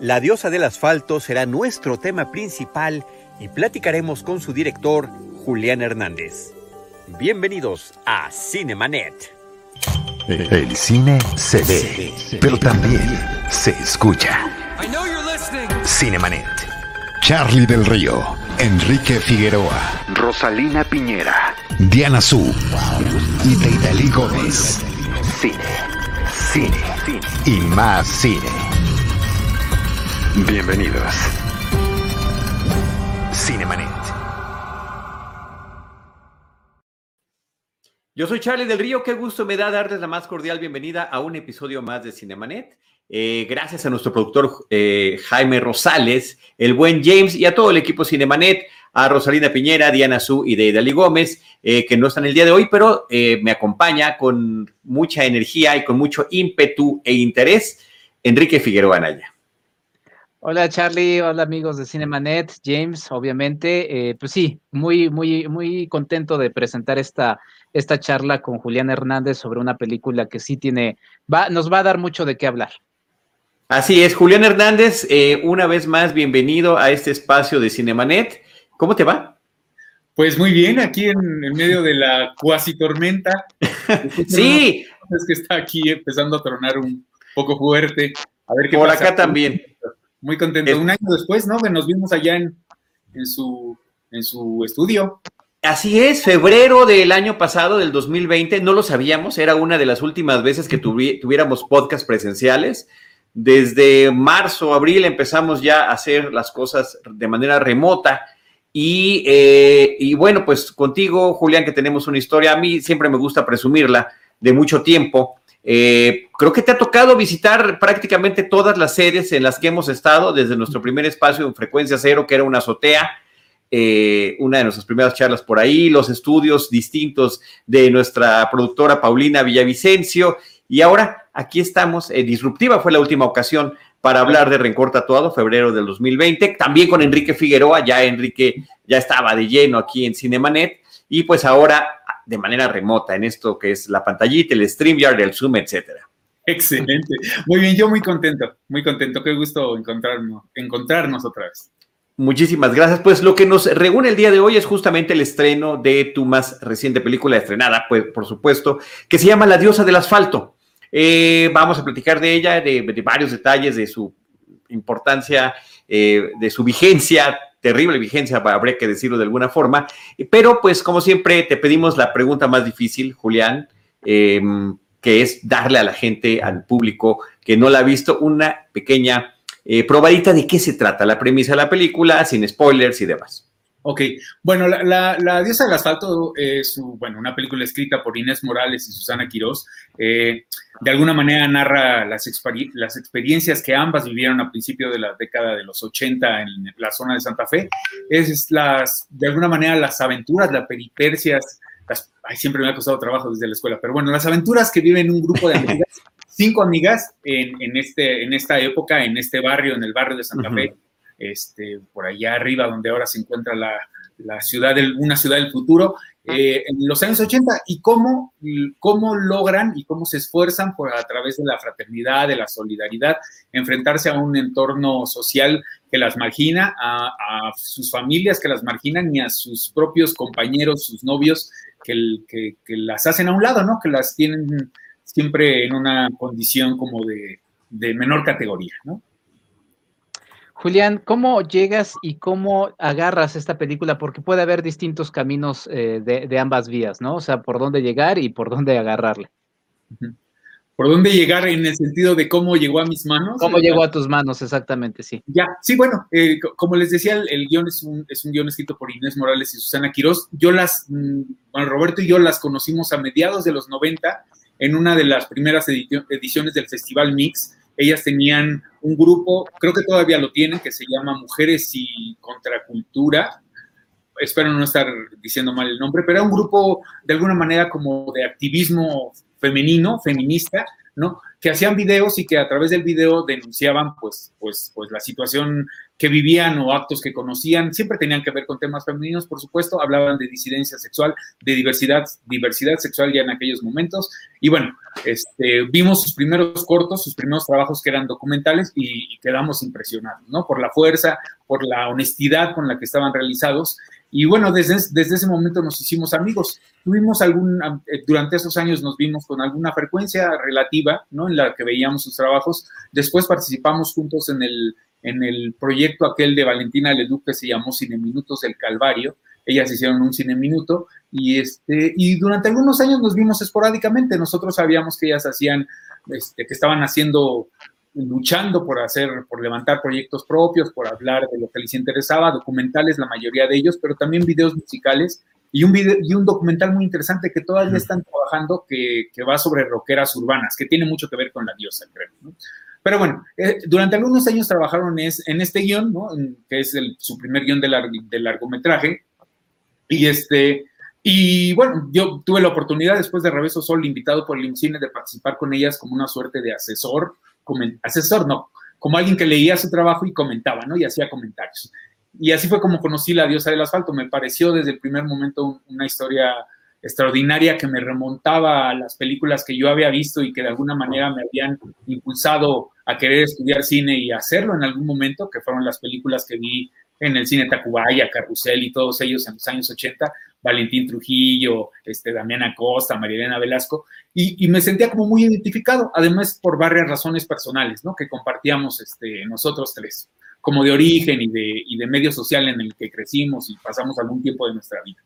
La diosa del asfalto será nuestro tema principal y platicaremos con su director, Julián Hernández. Bienvenidos a Cinemanet. El cine se ve, pero también se escucha. Cinemanet. Charlie del Río, Enrique Figueroa, Rosalina Piñera, Diana Su y Deidali Gómez. Cine, cine, cine y más cine. Bienvenidos. Cinemanet. Yo soy Charlie del Río, qué gusto me da darles la más cordial bienvenida a un episodio más de Cinemanet. Eh, gracias a nuestro productor eh, Jaime Rosales, el buen James y a todo el equipo Cinemanet, a Rosalina Piñera, Diana Su y Deidali Gómez, eh, que no están el día de hoy, pero me acompaña con mucha energía y con mucho ímpetu e interés, Enrique Figueroa Anaya. Hola Charlie, hola amigos de Cinemanet, James, obviamente, pues sí, muy, muy, muy contento de presentar esta, esta charla con Julián Hernández sobre una película que sí tiene, va, nos va a dar mucho de qué hablar. Así es, Julián Hernández, eh, una vez más, bienvenido a este espacio de Cinemanet. ¿Cómo te va? Pues muy bien, aquí en, medio de la cuasi tormenta. sí. Es que está aquí empezando a tronar un poco fuerte. A ver qué Por acá también. Muy contento. Un año después, ¿no? Que nos vimos allá en, su, en su estudio. Así es, febrero del año pasado, del 2020, no lo sabíamos, era una de las últimas veces que tuviéramos podcast presenciales. Desde marzo, abril empezamos ya a hacer las cosas de manera remota. Y, eh, y, bueno, pues contigo, Julián, que tenemos una historia, a mí siempre me gusta presumirla de mucho tiempo. Eh, creo que te ha tocado visitar prácticamente todas las sedes en las que hemos estado desde nuestro primer espacio en frecuencia cero, que era una azotea, eh, una de nuestras primeras charlas por ahí, los estudios distintos de nuestra productora Paulina Villavicencio y ahora aquí estamos, eh, Disruptiva fue la última ocasión para hablar de Rencor Tatuado, febrero del 2020, también con Enrique Figueroa, ya Enrique ya estaba de lleno aquí en Cinemanet, y pues ahora de manera remota en esto que es la pantallita, el StreamYard, el Zoom, etcétera. Excelente. Muy bien, yo muy contento, muy contento. Qué gusto encontrarnos, encontrarnos otra vez. Muchísimas gracias. Pues lo que nos reúne el día de hoy es justamente el estreno de tu más reciente película estrenada, pues por supuesto, que se llama La diosa del asfalto. Eh, vamos a platicar de ella, de, varios detalles, de su importancia, eh, de su vigencia, terrible vigencia, habría que decirlo de alguna forma. Pero pues como siempre te pedimos la pregunta más difícil, Julián, em, que es darle a la gente, al público que no la ha visto, una pequeña eh, probadita de qué se trata, la premisa de la película, sin spoilers y demás. Ok, bueno, la, diosa del asfalto es bueno, una película escrita por Inés Morales y Susana Quirós. Eh, de alguna manera narra las, las experiencias que ambas vivieron a principio de la década de los 80 en la zona de Santa Fe. Es las, de alguna manera las aventuras, las peripercias, las, siempre me ha costado trabajo desde la escuela, pero bueno, las aventuras que viven un grupo de amigas, cinco amigas en, este, en esta época, en este barrio, en el barrio de Santa Fe este, por allá arriba, donde ahora se encuentra la, ciudad, del, una ciudad del futuro, eh, en los años 80, y cómo, cómo logran y cómo se esfuerzan por, a través de la fraternidad, de la solidaridad, enfrentarse a un entorno social que las margina, a, sus familias que las marginan y a sus propios compañeros, sus novios, que, que, que, las hacen a un lado, ¿no? Que las tienen siempre en una condición como de, de menor categoría, ¿no? Julián, ¿cómo llegas y cómo agarras esta película? Porque puede haber distintos caminos eh, de, ambas vías, ¿no? O sea, por dónde llegar y por dónde agarrarle. ¿Por dónde llegar en el sentido de cómo llegó a mis manos? ¿Cómo llegó a tus manos, exactamente, sí? Ya, sí, bueno, eh, como les decía, el, guion es un, es un guion escrito por Inés Morales y Susana Quirós. Yo las, mm, bueno, Roberto y yo las conocimos a mediados de los 90 en una de las primeras ediciones del Festival Mix, ellas tenían un grupo, creo que todavía lo tienen, que se llama Mujeres y Contracultura. Espero no estar diciendo mal el nombre, pero era un grupo de alguna manera como de activismo femenino, feminista, ¿no? Que hacían videos y que a través del video denunciaban, pues, pues, pues la situación que vivían o actos que conocían, siempre tenían que ver con temas femeninos, por supuesto, hablaban de disidencia sexual, de diversidad, diversidad sexual ya en aquellos momentos. Y bueno, este, vimos sus primeros cortos, sus primeros trabajos que eran documentales y, y quedamos impresionados, ¿no? Por la fuerza, por la honestidad con la que estaban realizados y bueno, desde, desde ese momento nos hicimos amigos. Tuvimos algún, eh, durante esos años nos vimos con alguna frecuencia relativa, ¿no? En la que veíamos sus trabajos. Después participamos juntos en el, en el proyecto aquel de Valentina Leduc que se llamó Cine Minutos del Calvario. Ellas hicieron un cine minuto y, este, y durante algunos años nos vimos esporádicamente. Nosotros sabíamos que ellas hacían, este, que estaban haciendo luchando por hacer, por levantar proyectos propios, por hablar de lo que les interesaba, documentales, la mayoría de ellos, pero también videos musicales y un, video, y un documental muy interesante que todavía están trabajando que, que, va sobre roqueras urbanas, que tiene mucho que ver con la diosa, creo. ¿no? Pero bueno, eh, durante algunos años trabajaron es, en este guion, ¿no? En, que es el, su primer guion de, lar, de largometraje, y este, y bueno, yo tuve la oportunidad después de Reveso Sol, invitado por el IMCINE, de participar con ellas como una suerte de asesor asesor, no, como alguien que leía su trabajo y comentaba, ¿no? Y hacía comentarios. Y así fue como conocí la diosa del asfalto. Me pareció desde el primer momento una historia extraordinaria que me remontaba a las películas que yo había visto y que de alguna manera me habían impulsado a querer estudiar cine y hacerlo en algún momento, que fueron las películas que vi en el cine Tacubaya, Carrusel y todos ellos en los años 80, Valentín Trujillo, este, Damián Acosta, Marilena Velasco, y, y, me sentía como muy identificado, además por varias razones personales, ¿no? Que compartíamos este, nosotros tres, como de origen y de, y de medio social en el que crecimos y pasamos algún tiempo de nuestra vida.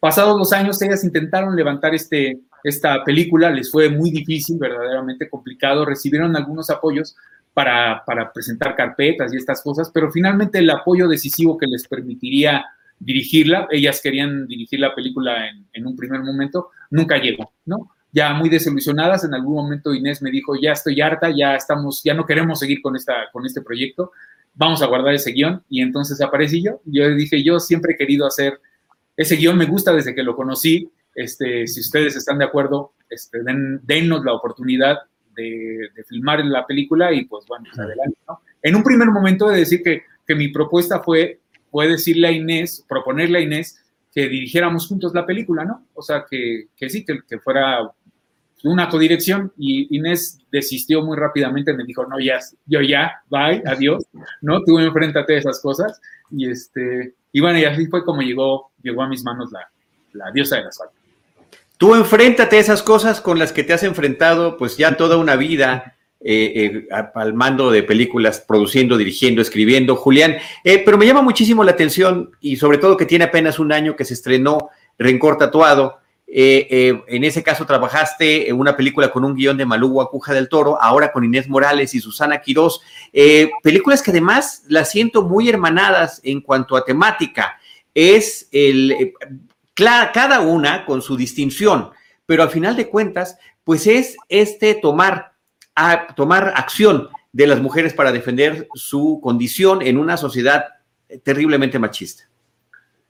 Pasados los años, ellas intentaron levantar este, esta película, les fue muy difícil, verdaderamente complicado, recibieron algunos apoyos, para, presentar carpetas y estas cosas, pero finalmente el apoyo decisivo que les permitiría dirigirla, ellas querían dirigir la película en, en, un primer momento, nunca llegó, ¿no? Ya muy desilusionadas, en algún momento Inés me dijo, ya estoy harta, ya estamos, ya no queremos seguir con, esta, con este proyecto, vamos a guardar ese guion, y entonces aparecí yo, yo dije, yo siempre he querido hacer ese guion, me gusta desde que lo conocí, este, si ustedes están de acuerdo, este, den, dennos la oportunidad de, de, filmar la película y pues bueno, pues adelante. En un primer momento de decir que, que mi propuesta fue, fue decirle a Inés, proponerle a Inés que dirigiéramos juntos la película, ¿no? O sea, que, que sí, que, que fuera una codirección y Inés desistió muy rápidamente, me dijo, no, ya, yo ya, bye, adiós, ¿no? Tú enfréntate a esas cosas y este, y bueno, y así fue como llegó, llegó a mis manos la, la diosa de la asfalto. Tú enfréntate a esas cosas con las que te has enfrentado pues ya toda una vida eh, eh, al mando de películas, produciendo, dirigiendo, escribiendo, Julián. Eh, pero me llama muchísimo la atención y sobre todo que tiene apenas un año que se estrenó Rencor Tatuado. en ese caso trabajaste en una película con un guion de Malú Guacuja del Toro, ahora con Inés Morales y Susana Quirós. películas que además las siento muy hermanadas en cuanto a temática. Es el cada una con su distinción, pero al final de cuentas, pues es este tomar, tomar acción de las mujeres para defender su condición en una sociedad terriblemente machista.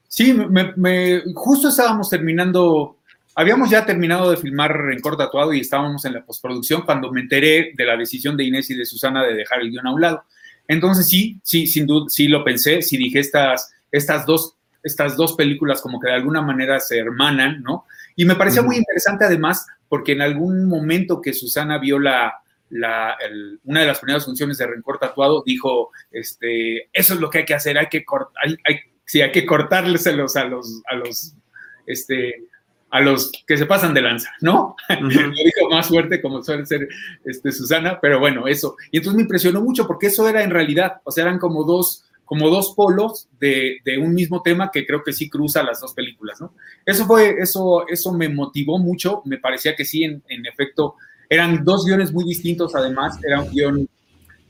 Sí, me, justo estábamos terminando, habíamos ya terminado de filmar Rencor Tatuado y estábamos en la postproducción cuando me enteré de la decisión de Inés y de Susana de dejar el guion a un lado. Entonces sí, sí, sin duda, sí lo pensé, sí dije estas, estas dos estas dos películas como que de alguna manera se hermanan, ¿no? Y me uh -huh. muy interesante además porque en algún momento que Susana vio la, la el, una de las primeras funciones de Rencor Tatuado, dijo, este, eso es lo que hay que hacer, hay que, cortar, hay, hay, sí, hay que cortárselos a los, a los, este, a los que se pasan de lanza, ¿no? Uh -huh. Lo dijo más fuerte como suele ser este, Susana, pero bueno, eso. Y entonces me impresionó mucho porque eso era en realidad, o sea, eran como dos como dos polos de, un mismo tema que creo que sí cruza las dos películas, ¿no? Eso fue, eso, eso me motivó mucho, me parecía que sí, en, en efecto, eran dos guiones muy distintos, además, era un guion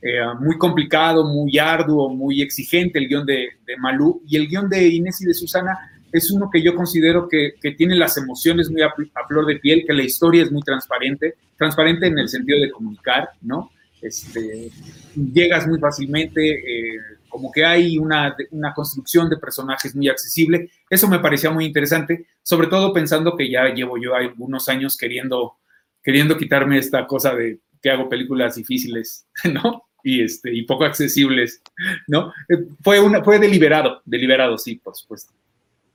eh, muy complicado, muy arduo, muy exigente, el guion de, Malú, y el guion de Inés y de Susana es uno que yo considero que, que tiene las emociones muy a, a, flor de piel, que la historia es muy transparente, transparente en el sentido de comunicar, ¿no? Este, llegas muy fácilmente, eh, como que hay una, una, construcción de personajes muy accesible. Eso me parecía muy interesante, sobre todo pensando que ya llevo yo algunos años queriendo queriendo quitarme esta cosa de que hago películas difíciles, ¿no? Y, este, y poco accesibles, ¿no? Eh, fue, una, fue deliberado, deliberado, sí, por supuesto.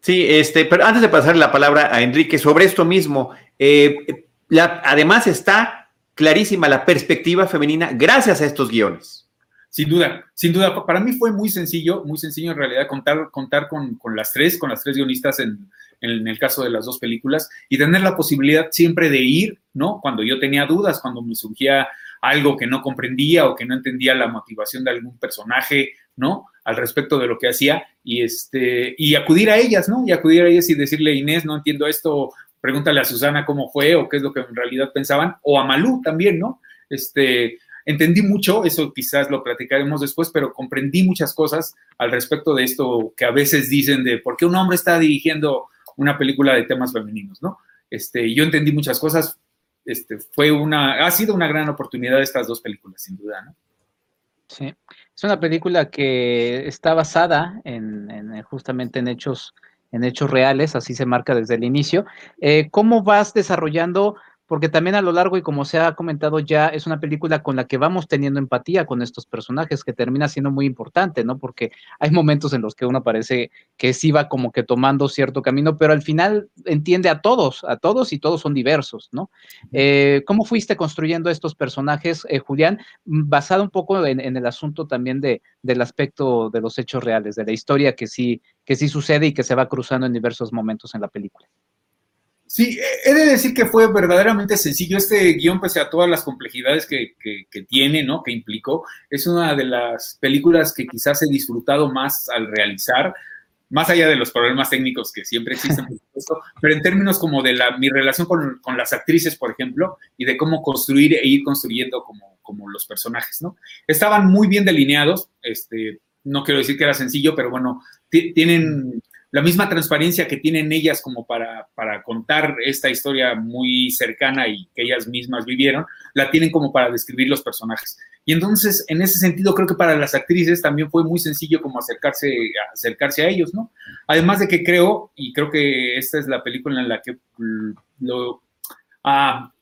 Sí, este, pero antes de pasar la palabra a Enrique sobre esto mismo, eh, además está clarísima la perspectiva femenina gracias a estos guiones. Sin duda, sin duda. Para mí fue muy sencillo, muy sencillo en realidad contar, contar con, con las tres, con las tres guionistas en, en el caso de las dos películas, y tener la posibilidad siempre de ir, ¿no? Cuando yo tenía dudas, cuando me surgía algo que no comprendía o que no entendía la motivación de algún personaje, ¿no? Al respecto de lo que hacía, y, este, y acudir a ellas, ¿no? Y acudir a ellas y decirle, Inés, no entiendo esto, pregúntale a Susana cómo fue o qué es lo que en realidad pensaban, o a Malú también, ¿no? Este, entendí mucho, eso quizás lo platicaremos después, pero comprendí muchas cosas al respecto de esto que a veces dicen de por qué un hombre está dirigiendo una película de temas femeninos, ¿no? Este, yo entendí muchas cosas, este, fue una, ha sido una gran oportunidad estas dos películas, sin duda, ¿no? Sí, es una película que está basada en, justamente en hechos, en hechos reales, así se marca desde el inicio. Eh, ¿Cómo vas desarrollando porque también a lo largo y como se ha comentado ya, es una película con la que vamos teniendo empatía con estos personajes, que termina siendo muy importante, ¿no? Porque hay momentos en los que uno parece que sí va como que tomando cierto camino, pero al final entiende a todos, a todos y todos son diversos, ¿no? Eh, ¿Cómo fuiste construyendo estos personajes, eh, Julián? Basado un poco en, el asunto también de, del aspecto de los hechos reales, de la historia que sí, que sí sucede y que se va cruzando en diversos momentos en la película. Sí, he de decir que fue verdaderamente sencillo. Este guion, pese a todas las complejidades que, tiene, ¿no? Que implicó, es una de las películas que quizás he disfrutado más al realizar, más allá de los problemas técnicos que siempre existen, por supuesto, pero en términos como de la, mi relación con, las actrices, por ejemplo, y de cómo construir e ir construyendo como, como los personajes, ¿no? Estaban muy bien delineados, este, no quiero decir que era sencillo, pero bueno, tienen la misma transparencia que tienen ellas como para, para, contar esta historia muy cercana y que ellas mismas vivieron, la tienen como para describir los personajes. Y entonces, en ese sentido, creo que para las actrices también fue muy sencillo como acercarse, acercarse a ellos, ¿no? Además de que creo, y creo que esta es la película en la que lo... Ah,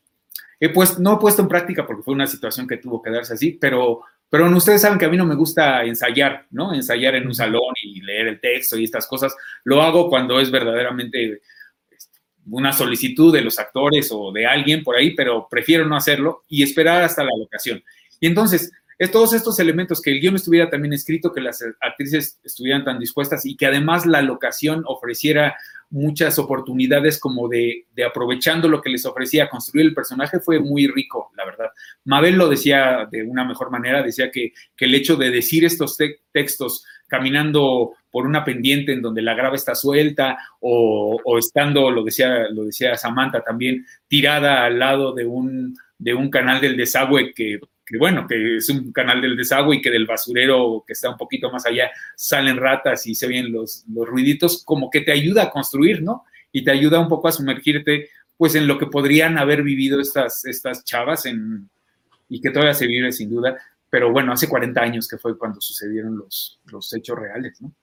he puesto, no he puesto en práctica porque fue una situación que tuvo que darse así, pero pero ustedes saben que a mí no me gusta ensayar, ¿no? Ensayar en un salón y leer el texto y estas cosas. Lo hago cuando es verdaderamente este, una solicitud de los actores o de alguien por ahí, pero prefiero no hacerlo y esperar hasta la locación. Y entonces, es todos estos elementos, que el guion estuviera también escrito, que las actrices estuvieran tan dispuestas y que además la locación ofreciera muchas oportunidades como de, aprovechando lo que les ofrecía construir el personaje fue muy rico, la verdad. Mabel lo decía de una mejor manera, decía que, el hecho de decir estos textos caminando por una pendiente en donde la grava está suelta o, estando, lo decía, lo decía Samantha también, tirada al lado de un, de un canal del desagüe que que bueno, que es un canal del desagüe y que del basurero que está un poquito más allá salen ratas y se oyen los, los ruiditos, como que te ayuda a construir, ¿no? Y te ayuda un poco a sumergirte, pues, en lo que podrían haber vivido estas, estas chavas en, y que todavía se vive sin duda, pero bueno, hace 40 años que fue cuando sucedieron los, los hechos reales, ¿no?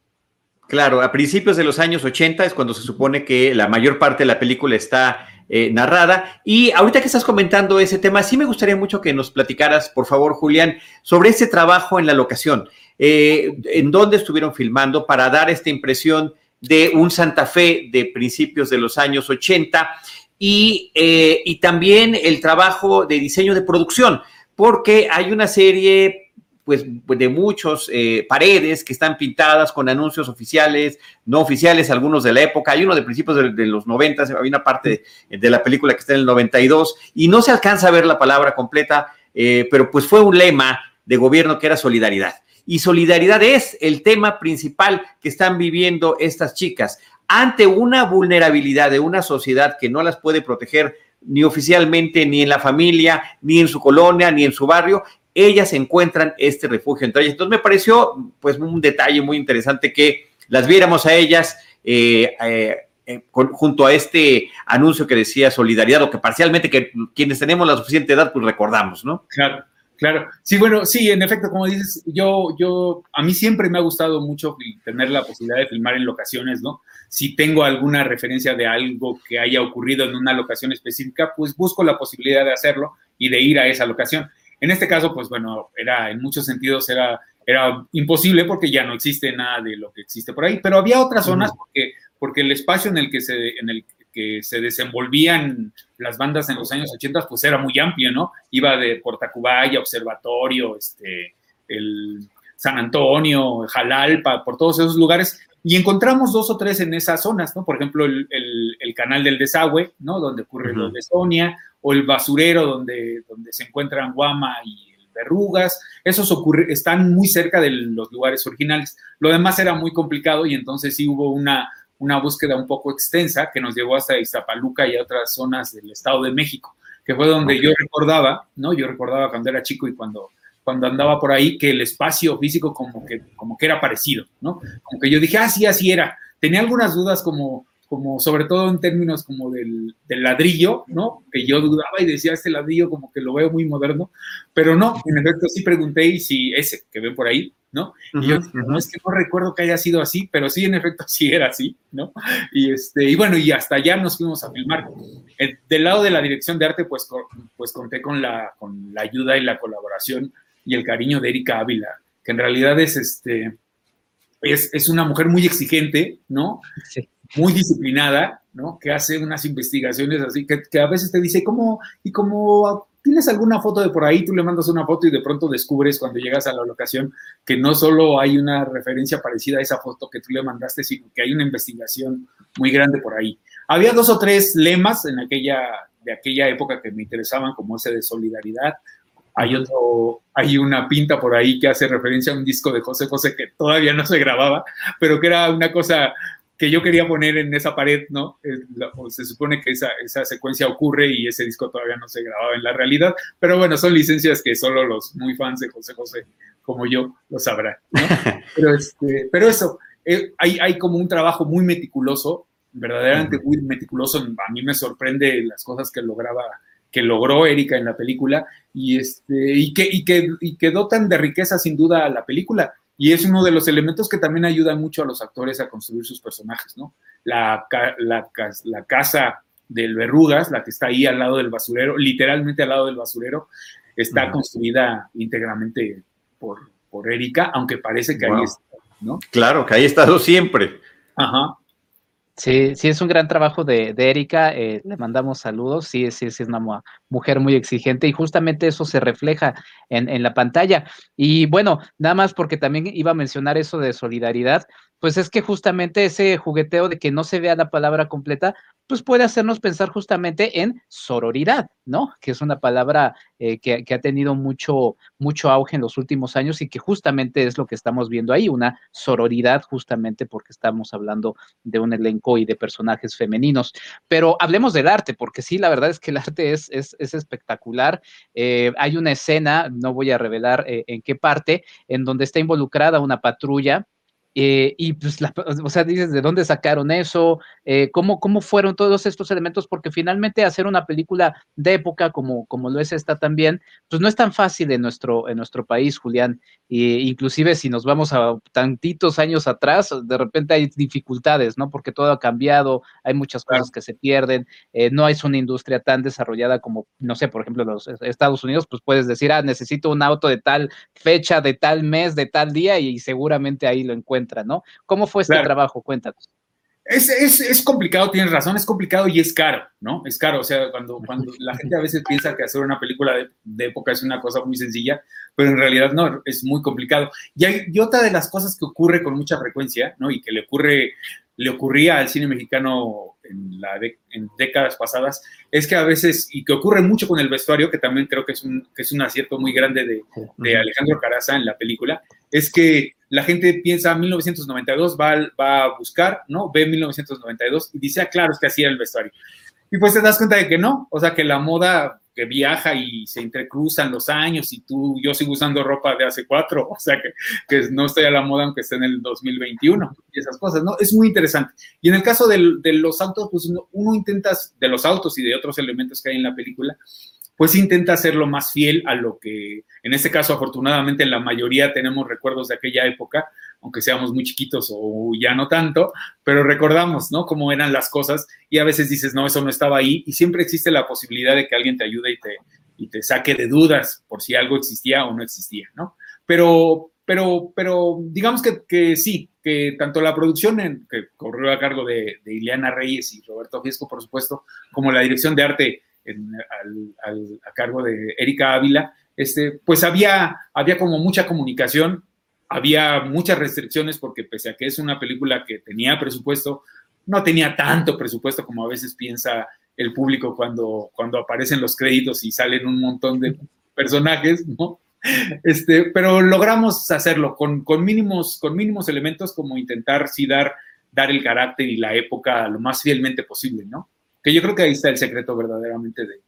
Claro, a principios de los años 80 es cuando se supone que la mayor parte de la película está eh, narrada. Y ahorita que estás comentando ese tema, sí me gustaría mucho que nos platicaras, por favor, Julián, sobre ese trabajo en la locación. Eh, ¿En dónde estuvieron filmando para dar esta impresión de un Santa Fe de principios de los años 80? Y, eh, y también el trabajo de diseño de producción, porque hay una serie pues, de muchos eh, paredes que están pintadas con anuncios oficiales, no oficiales, algunos de la época. Hay uno de principios de, los 90, hay una parte de, la película que está en el 92 y no se alcanza a ver la palabra completa, eh, pero pues fue un lema de gobierno que era solidaridad. Y solidaridad es el tema principal que están viviendo estas chicas ante una vulnerabilidad de una sociedad que no las puede proteger ni oficialmente, ni en la familia, ni en su colonia, ni en su barrio, ellas encuentran este refugio entre ellas. Entonces me pareció pues un detalle muy interesante que las viéramos a ellas eh, eh, eh, junto a este anuncio que decía solidaridad o que parcialmente que quienes tenemos la suficiente edad pues recordamos, ¿no? Claro. Claro, sí, bueno, sí, en efecto, como dices, yo, yo, a mí siempre me ha gustado mucho tener la posibilidad de filmar en locaciones, ¿no? Si tengo alguna referencia de algo que haya ocurrido en una locación específica, pues busco la posibilidad de hacerlo y de ir a esa locación. En este caso, pues bueno, era, en muchos sentidos era, era imposible porque ya no existe nada de lo que existe por ahí, pero había otras zonas porque, porque el espacio en el que se, en el, que se desenvolvían las bandas en los años 80, pues era muy amplio, ¿no? Iba de Portacubaya, Observatorio, este, el San Antonio, Jalalpa, por todos esos lugares, y encontramos dos o tres en esas zonas, ¿no? Por ejemplo, el, canal del desagüe, ¿no? Donde ocurre lo de Sonia, o el basurero donde, donde se encuentran Guama y el Verrugas, esos ocurre, están muy cerca de los lugares originales. Lo demás era muy complicado y entonces sí hubo una, una búsqueda un poco extensa que nos llevó hasta Iztapaluca y a otras zonas del Estado de México, que fue donde yo recordaba, ¿no? Yo recordaba cuando era chico y cuando, cuando andaba por ahí que el espacio físico como que, como que era parecido, ¿no? Como que yo dije, ah, sí, así era. Tenía algunas dudas como, como sobre todo en términos como del, ladrillo, ¿no? Que yo dudaba y decía, este ladrillo como que lo veo muy moderno, pero no, en efecto sí pregunté y si ese que ven por ahí, ¿no? y yo no es que no recuerdo que haya sido así, pero sí, en efecto sí era así, ¿no? Y, este, y bueno, y hasta allá nos fuimos a filmar. del lado de la dirección de arte, pues, pues conté con la, con la ayuda y la colaboración y el cariño de Erika Ávila, que en realidad es, este, es, es una mujer muy exigente, ¿no? Sí muy disciplinada, ¿no? Que hace unas investigaciones así, que, a veces te dice, ¿cómo? Y como tienes alguna foto de por ahí, tú le mandas una foto y de pronto descubres cuando llegas a la locación que no solo hay una referencia parecida a esa foto que tú le mandaste, sino que hay una investigación muy grande por ahí. Había dos o tres lemas en aquella, de aquella época que me interesaban, como ese de solidaridad. Hay otro, hay una pinta por ahí que hace referencia a un disco de José José que todavía no se grababa, pero que era una cosa que yo quería poner en esa pared, ¿no? se supone que esa, esa, secuencia ocurre y ese disco todavía no se grababa en la realidad, pero bueno, son licencias que solo los muy fans de José José como yo lo sabrán, ¿no? Pero, este, pero eso, eh, hay, hay como un trabajo muy meticuloso, verdaderamente muy meticuloso, a mí me sorprende las cosas que lograba que logró Erika en la película y, este, y, que, y, que, y que dotan de riqueza sin duda a la película. Y es uno de los elementos que también ayuda mucho a los actores a construir sus personajes, ¿no? La, la, la casa del Verrugas, la que está ahí al lado del basurero, literalmente al lado del basurero, está construida íntegramente por, por Erika, aunque parece que ahí está, ¿no? Claro, que ahí ha estado siempre. Ajá. Sí, sí, es un gran trabajo de, Erika. Eh, le mandamos saludos. Sí, sí, sí, es una mujer muy exigente y justamente eso se refleja en, en, la pantalla. Y bueno, nada más porque también iba a mencionar eso de solidaridad, pues es que justamente ese jugueteo de que no se vea la palabra completa, pues puede hacernos pensar justamente en sororidad, ¿no? Que es una palabra eh, que, ha tenido mucho, mucho auge en los últimos años y que justamente es lo que estamos viendo ahí, una sororidad justamente porque estamos hablando de un elenco y de personajes femeninos. Pero hablemos del arte, porque sí, la verdad es que el arte es, es, espectacular. Eh, hay una escena, no voy a revelar eh, en qué parte, en donde está involucrada una patrulla eh, y pues, la, o sea, dices, ¿de dónde sacaron eso? Eh, ¿cómo, ¿Cómo fueron todos estos elementos? Porque finalmente hacer una película de época como, como lo es esta también, pues no es tan fácil en nuestro, en nuestro país, Julián. E inclusive si nos vamos a tantitos años atrás, de repente hay dificultades, ¿no? Porque todo ha cambiado, hay muchas cosas que se pierden, eh, no es una industria tan desarrollada como, no sé, por ejemplo, los Estados Unidos, pues puedes decir, ah, necesito un auto de tal fecha, de tal mes, de tal día, y seguramente ahí lo encuentro ¿no? ¿Cómo fue este trabajo? Cuéntanos. Es, es, es, complicado, tienes razón, es complicado y es caro, ¿no? Es caro, o sea, cuando, cuando la gente a veces piensa que hacer una película de, de época es una cosa muy sencilla, pero en realidad no, es muy complicado. Y, hay, y otra de las cosas que ocurre con mucha frecuencia, ¿no? Y que le ocurre le ocurría al cine mexicano en, la en décadas pasadas, es que a veces, y que ocurre mucho con el vestuario, que también creo que es un, que es un acierto muy grande de, de Alejandro Caraza en la película, es que la gente piensa 1992, va, va a buscar, ¿no? Ve 1992 y dice, ah, claro, es que así era el vestuario. Y pues te das cuenta de que no, o sea, que la moda que viaja y se entrecruzan los años y tú, yo sigo usando ropa de hace cuatro, o sea, que, no estoy a la moda aunque esté en el 2021 y esas cosas, ¿no? Es muy interesante. Y en el caso de los autos, pues uno, uno intenta, de los autos y de otros elementos que hay en la película, pues intenta hacerlo más fiel a lo que, en este caso, afortunadamente, la mayoría tenemos recuerdos de aquella época, aunque seamos muy chiquitos o ya no tanto, pero recordamos, ¿no? Cómo eran las cosas y a veces dices, no, eso no estaba ahí y siempre existe la posibilidad de que alguien te ayude y te, saque de dudas por si algo existía o no existía, ¿no? Pero, pero, pero digamos que, que sí, que tanto la producción en, que corrió a cargo de, de, Ileana Reyes y Roberto Fiesco, por supuesto, como la dirección de arte en, al, al, a cargo de Erika Ávila, este, pues había, había como mucha comunicación, había muchas restricciones porque pese a que es una película que tenía presupuesto, no tenía tanto presupuesto como a veces piensa el público cuando, cuando aparecen los créditos y salen un montón de personajes, ¿no? Este, pero logramos hacerlo con, con, mínimos, con mínimos elementos como intentar sí dar, dar el carácter y la época lo más fielmente posible, ¿no? Que yo creo que ahí está el secreto verdaderamente de,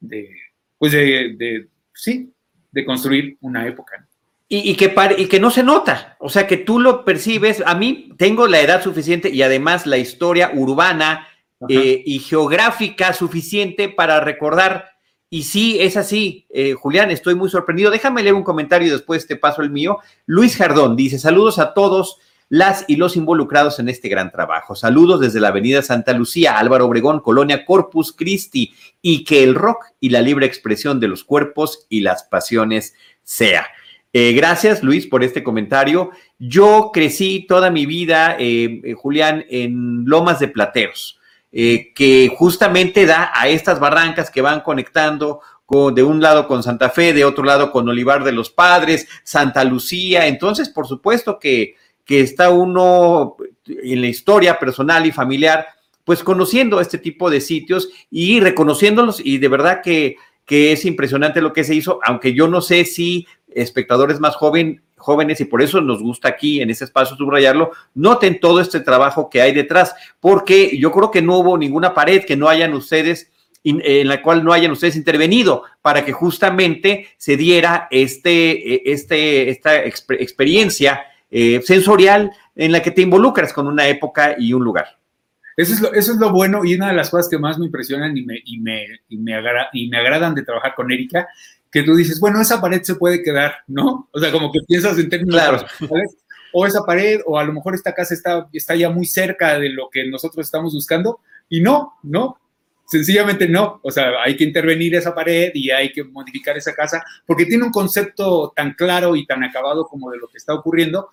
de pues de, de, sí, de construir una época. ¿no? Y, y, que y que no se nota, o sea, que tú lo percibes. A mí tengo la edad suficiente y además la historia urbana eh, y geográfica suficiente para recordar. Y sí, es así, eh, Julián, estoy muy sorprendido. Déjame leer un comentario y después te paso el mío. Luis Jardón dice: Saludos a todos las y los involucrados en este gran trabajo. Saludos desde la Avenida Santa Lucía, Álvaro Obregón, Colonia Corpus Christi, y que el rock y la libre expresión de los cuerpos y las pasiones sea. Eh, gracias, Luis, por este comentario. Yo crecí toda mi vida, eh, eh, Julián, en Lomas de Plateros, que justamente da a estas barrancas que van conectando con, de un lado con Santa Fe, de otro lado con Olivar de los Padres, Santa Lucía. Entonces, por supuesto que, que está uno en la historia personal y familiar, pues conociendo este tipo de sitios y reconociéndolos y de verdad que, que es impresionante lo que se hizo, aunque yo no sé si espectadores más joven, jóvenes, y por eso nos gusta aquí en este espacio subrayarlo, noten todo este trabajo que hay detrás, porque yo creo que no hubo ninguna pared que no hayan ustedes en la cual no hayan ustedes intervenido para que justamente se diera este, e, este, esta experiencia eh, sensorial en la que te involucras con una época y un lugar. Eso es, lo, eso es lo bueno y una de las cosas que más me impresionan y me, y me, y me, agra, y me agradan de trabajar con Erika que tú dices, bueno, esa pared se puede quedar, ¿no? O sea, como que piensas en términos claro. o esa pared, o a lo mejor esta casa está, está ya muy cerca de lo que nosotros estamos buscando, y no, no, sencillamente no, o sea, hay que intervenir esa pared y hay que modificar esa casa, porque tiene un concepto tan claro y tan acabado como de lo que está ocurriendo,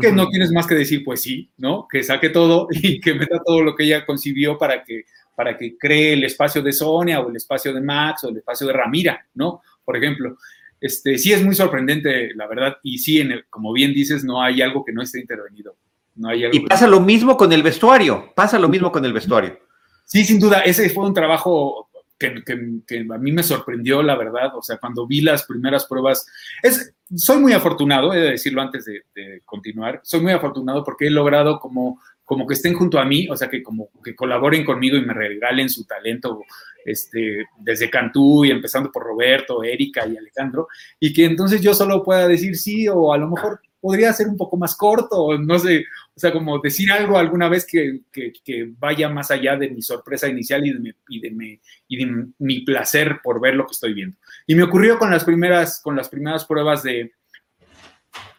que uh -huh. no tienes más que decir, pues sí, ¿no? Que saque todo y que meta todo lo que ella concibió para que, para que cree el espacio de Sonia o el espacio de Max o el espacio de Ramira, ¿no? por ejemplo. Este, sí es muy sorprendente, la verdad, y sí, en el, como bien dices, no hay algo que no esté intervenido. No hay algo y pasa lo mismo con el vestuario, pasa lo mismo con el vestuario. Sí, sin duda, ese fue un trabajo que, a mí me sorprendió, la verdad, o sea, cuando vi las primeras pruebas, es, soy muy afortunado, he de decirlo antes de, de continuar, soy muy afortunado porque he logrado como como que estén junto a mí, o sea, que como que colaboren conmigo y me regalen su talento este, desde Cantú y empezando por Roberto, Erika y Alejandro, y que entonces yo solo pueda decir sí o a lo mejor podría ser un poco más corto, no sé, o sea, como decir algo alguna vez que, que, que vaya más allá de mi sorpresa inicial y de, mi, y, de mi, y de mi placer por ver lo que estoy viendo. Y me ocurrió con las primeras, con las primeras pruebas de,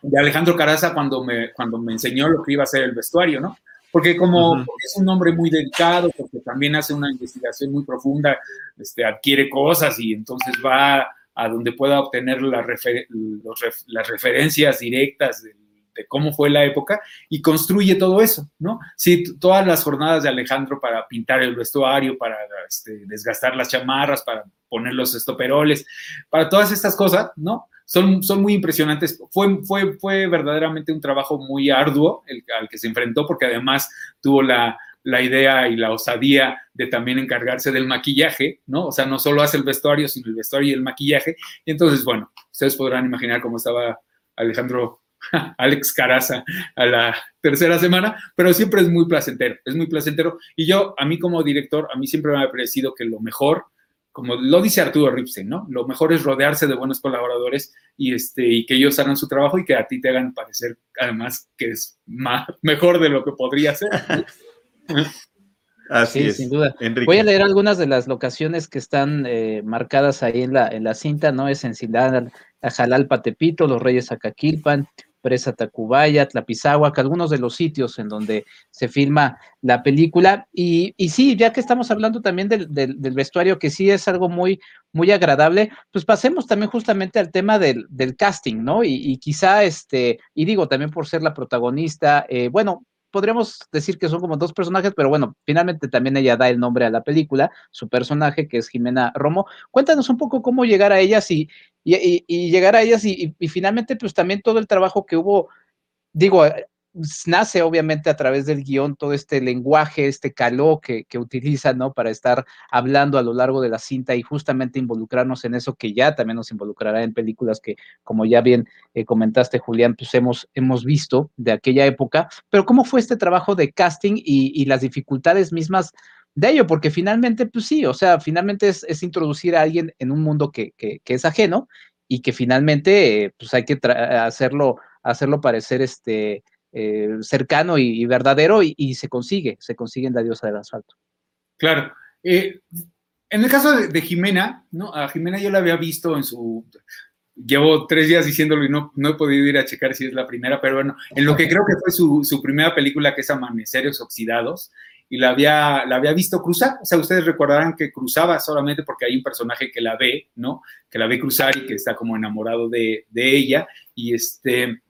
de Alejandro Caraza cuando me, cuando me enseñó lo que iba a ser el vestuario, ¿no? porque como uh -huh. porque es un hombre muy dedicado, porque también hace una investigación muy profunda, este, adquiere cosas y entonces va a donde pueda obtener la refer las referencias directas de, de, cómo fue la época y construye todo eso, ¿no? Sí, todas las jornadas de Alejandro para pintar el vestuario, para este, desgastar las chamarras, para poner los estoperoles, para todas estas cosas, ¿no? son, son muy impresionantes. Fue, fue, fue verdaderamente un trabajo muy arduo el, al que se enfrentó, porque además tuvo la, la idea y la osadía de también encargarse del maquillaje, ¿no? O sea, no solo hace el vestuario, sino el vestuario y el maquillaje. Y entonces, bueno, ustedes podrán imaginar cómo estaba Alejandro, Alex Caraza a la tercera semana, pero siempre es muy placentero, es muy placentero. Y yo, a mí como director, a mí siempre me ha parecido que lo mejor como lo dice Arturo Ripstein, ¿no? Lo mejor es rodearse de buenos colaboradores y, este, y que ellos hagan su trabajo y que a ti te hagan parecer, además, que es más, mejor de lo que podría ser. Así sí, sin duda. Voy a leer algunas de las locaciones que están eh, marcadas ahí en la, en la cinta, ¿no? Es Encinada, Ajalalpa, Tepito, Los Reyes Acaquilpan, Tacubaya, Tlapizahuac, algunos de los sitios en donde se filma la película. Y, y sí, ya que estamos hablando también del, del, vestuario, que sí es algo muy, muy agradable, pues pasemos también justamente al tema del, del casting, ¿no? Y, y, quizá, este, y digo también por ser la protagonista, eh, bueno, podríamos decir que son como dos personajes, pero bueno, finalmente también ella da el nombre a la película, su personaje que es Jimena Romo. Cuéntanos un poco cómo llegar a ellas y, y, llegar a ellas y, y, finalmente pues también todo el trabajo que hubo, digo, nace obviamente a través del guion todo este lenguaje, este caló que, que utiliza, ¿no? Para estar hablando a lo largo de la cinta y justamente involucrarnos en eso que ya también nos involucrará en películas que, como ya bien eh, comentaste, Julián, pues hemos, hemos visto de aquella época. Pero ¿cómo fue este trabajo de casting y, y las dificultades mismas de ello? Porque finalmente, pues sí, o sea, finalmente es, es introducir a alguien en un mundo que, que, que es ajeno y que finalmente, eh, pues hay que hacerlo, hacerlo parecer este eh, cercano y, verdadero y, se consigue, se consigue en la diosa del asfalto. Claro. Eh, en el caso de, Jimena, ¿no? A Jimena yo la había visto en su... Llevo tres días diciéndolo y no, no he podido ir a checar si es la primera, pero bueno, en lo que creo que fue su, su primera película, que es Amaneceres Oxidados, y la había, la había visto cruzar. O sea, ustedes recordarán que cruzaba solamente porque hay un personaje que la ve, ¿no? Que la ve cruzar y que está como enamorado de, de ella. Y este,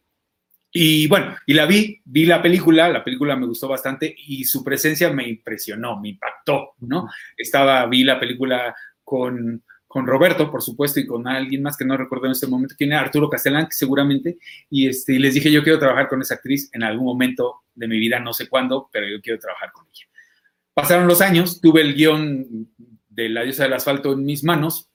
y bueno, y la vi, vi la película, la película me gustó bastante y su presencia me impresionó, me impactó, ¿no? Estaba, vi la película con, con Roberto, por supuesto, y con alguien más que no recuerdo en este momento quién era, Arturo Castellán, seguramente, y, este, y les dije, yo quiero trabajar con esa actriz en algún momento de mi vida, no sé cuándo, pero yo quiero trabajar con ella. Pasaron los años, tuve el guion de La diosa del asfalto en mis manos,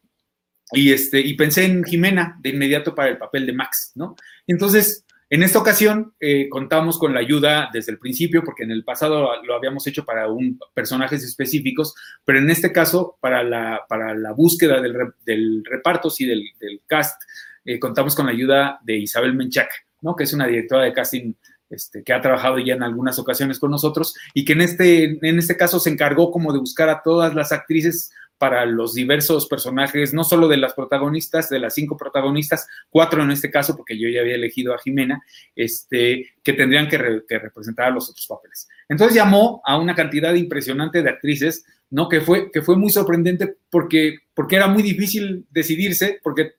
y, este, y pensé en Jimena de inmediato para el papel de Max, ¿no? Entonces, en esta ocasión eh, contamos con la ayuda desde el principio, porque en el pasado lo habíamos hecho para un, personajes específicos, pero en este caso, para la, para la búsqueda del, reparto, sí, del, cast, eh, contamos con la ayuda de Isabel Menchac, ¿no? que es una directora de casting este, que ha trabajado ya en algunas ocasiones con nosotros y que en este, en este caso se encargó como de buscar a todas las actrices para los diversos personajes, no solo de las protagonistas, de las cinco protagonistas, cuatro en este caso, porque yo ya había elegido a Jimena, este, que tendrían que, representar a los otros papeles. Entonces llamó a una cantidad impresionante de actrices, ¿no? Que fue, que fue muy sorprendente porque, porque era muy difícil decidirse, porque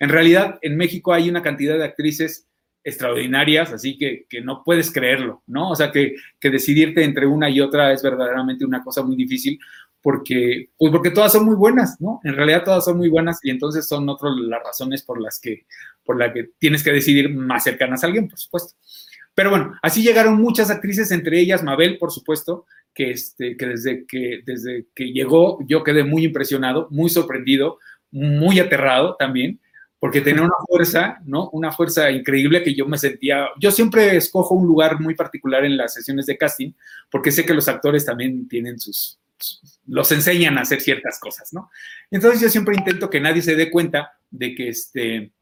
en realidad en México hay una cantidad de actrices extraordinarias, así que, que, no puedes creerlo, ¿no? O sea, que, que, decidirte entre una y otra es verdaderamente una cosa muy difícil, porque, pues porque todas son muy buenas, ¿no? En realidad todas son muy buenas y entonces son otras las razones por las que, por las que tienes que decidir más cercanas a alguien, por supuesto. Pero bueno, así llegaron muchas actrices, entre ellas Mabel, por supuesto, que, este, que, desde que desde que llegó yo quedé muy impresionado, muy sorprendido, muy aterrado también, porque tenía una fuerza, ¿no? Una fuerza increíble que yo me sentía, yo siempre escojo un lugar muy particular en las sesiones de casting, porque sé que los actores también tienen sus, los enseñan a hacer ciertas cosas, ¿no? Entonces yo siempre intento que nadie se dé cuenta de que este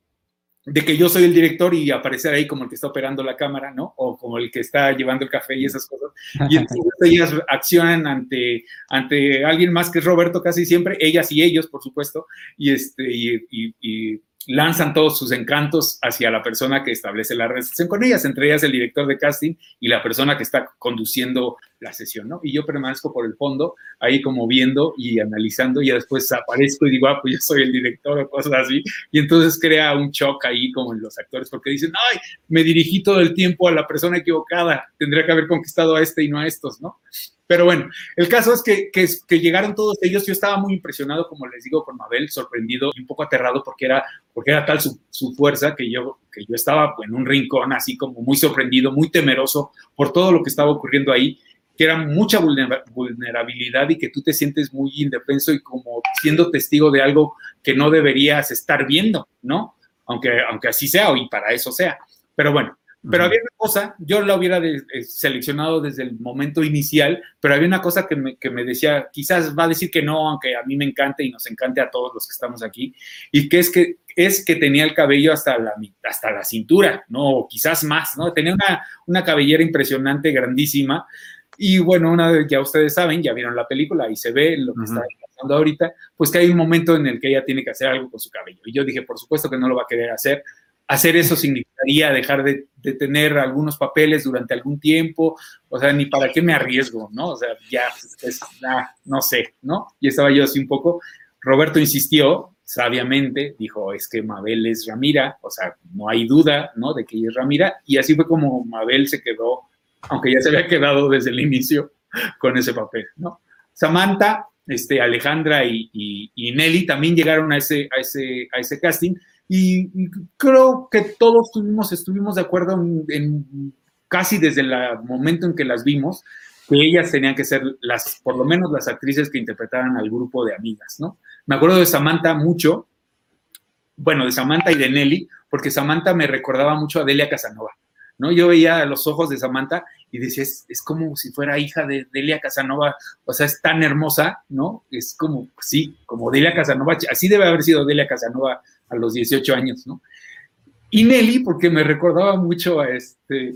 de que yo soy el director y aparecer ahí como el que está operando la cámara, ¿no? O como el que está llevando el café y esas cosas. Y entonces ellas accionan ante, ante alguien más que es Roberto casi siempre, ellas y ellos, por supuesto, y, este, y lanzan todos sus encantos hacia la persona que establece la relación con ellas, entre ellas el director de casting y la persona que está conduciendo la sesión, ¿no? Y yo permanezco por el fondo, ahí como viendo y analizando, y después aparezco y digo, ah, pues yo soy el director o cosas así, y entonces crea un shock ahí como en los actores, porque dicen, ay, me dirigí todo el tiempo a la persona equivocada, tendría que haber conquistado a este y no a estos, ¿no? Pero bueno, el caso es que, que, llegaron todos ellos. Yo estaba muy impresionado, como les digo, con Mabel, sorprendido y un poco aterrado porque era, porque era tal su, su, fuerza que yo, que yo estaba en un rincón así como muy sorprendido, muy temeroso por todo lo que estaba ocurriendo ahí, que era mucha vulnerabilidad y que tú te sientes muy indefenso y como siendo testigo de algo que no deberías estar viendo, ¿no? Aunque, aunque así sea y para eso sea. Pero bueno, pero había una cosa, yo la hubiera eh, seleccionado desde el momento inicial, pero había una cosa que me, que me, decía, quizás va a decir que no, aunque a mí me encante y nos encante a todos los que estamos aquí, y que es que, es que tenía el cabello hasta la, hasta la cintura, ¿no? quizás más, ¿no? Tenía una, una cabellera impresionante, grandísima, Y bueno, una vez ya ustedes saben, ya vieron la película y se ve lo que está pasando ahorita, pues que hay un momento en el que ella tiene que hacer algo con su cabello. Y yo dije, por supuesto que no lo va a querer hacer. Hacer eso significaría dejar de, tener algunos papeles durante algún tiempo, o sea, ni para qué me arriesgo, ¿no? O sea, ya, es, no sé, ¿no? Y estaba yo así un poco. Roberto insistió, sabiamente, dijo, es que Mabel es Ramira, o sea, no hay duda, ¿no? De que ella es Ramira, y así fue como Mabel se quedó aunque ya se había quedado desde el inicio con ese papel, ¿no? Samantha, este, Alejandra y, Nelly también llegaron a ese, a ese, a ese casting y, creo que todos tuvimos, estuvimos de acuerdo en, casi desde el momento en que las vimos, que ellas tenían que ser las, por lo menos las actrices que interpretaran al grupo de amigas, ¿no? Me acuerdo de Samantha mucho, bueno, de Samantha y de Nelly, porque Samantha me recordaba mucho a Delia Casanova. ¿no? Yo veía los ojos de Samantha y decía, es, como si fuera hija de Delia Casanova, o sea, es tan hermosa, ¿no? Es como, sí, como Delia Casanova, así debe haber sido Delia Casanova a los 18 años, ¿no? Y Nelly, porque me recordaba mucho a este,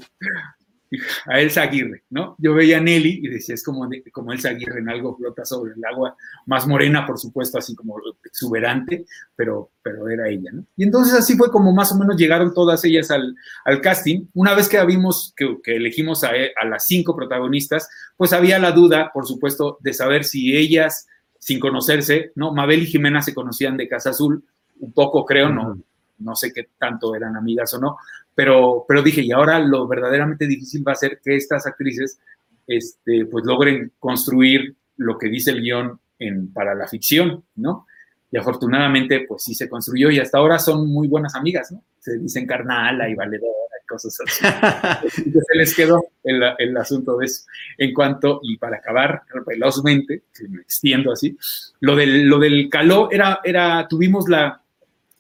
a Elsa Aguirre, ¿no? Yo veía a Nelly y decía, es como, como Elsa Aguirre en algo flota sobre el agua, más morena, por supuesto, así como exuberante, pero, pero era ella, ¿no? Y entonces así fue como más o menos llegaron todas ellas al, casting. Una vez que vimos, que, elegimos a, a, las cinco protagonistas, pues había la duda, por supuesto, de saber si ellas, sin conocerse, ¿no? Mabel y Jimena se conocían de Casa Azul, un poco creo, no, no sé qué tanto eran amigas o no, pero, pero dije, y ahora lo verdaderamente difícil va a ser que estas actrices este, pues logren construir lo que dice el guion en, para la ficción, ¿no? Y afortunadamente, pues sí se construyó y hasta ahora son muy buenas amigas, ¿no? Se dicen carnala y valedora y cosas así. se les quedó el, el, asunto de eso. En cuanto, y para acabar velozmente, que me extiendo así, lo del, lo del caló era, era, tuvimos la,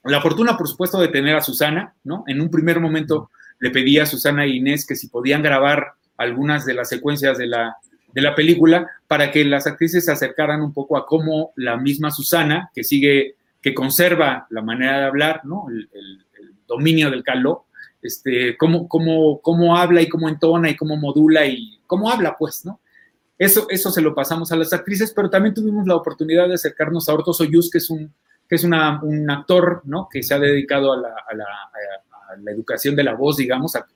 la fortuna, por supuesto, de tener a Susana, ¿no? En un primer momento le pedí a Susana e Inés que si podían grabar algunas de las secuencias de la, de la película para que las actrices se acercaran un poco a cómo la misma Susana, que sigue, que conserva la manera de hablar, ¿no? El, dominio del caló, este, cómo, cómo, cómo habla y cómo entona y cómo modula y cómo habla, pues, ¿no? Eso, eso se lo pasamos a las actrices, pero también tuvimos la oportunidad de acercarnos a Orto Soyuz, que es un que es un actor. Que se ha dedicado a la, educación de la voz, digamos, a,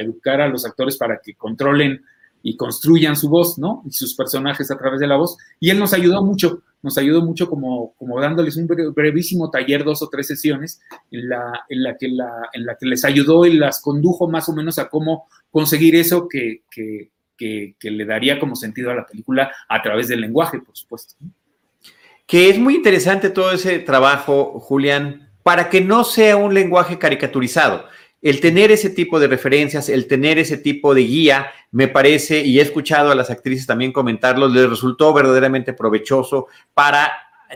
educar a los actores para que controlen y construyan su voz, ¿no? Y sus personajes a través de la voz. Y él nos ayudó mucho, nos ayudó mucho como, dándoles un brevísimo taller, dos o tres sesiones, en la, que, les ayudó y las condujo más o menos a cómo conseguir eso que, le daría como sentido a la película a través del lenguaje, por supuesto. Que es muy interesante todo ese trabajo, Julián, para que no sea un lenguaje caricaturizado. El tener ese tipo de referencias, el tener ese tipo de guía, me parece, y he escuchado a las actrices también comentarlo, les resultó verdaderamente provechoso para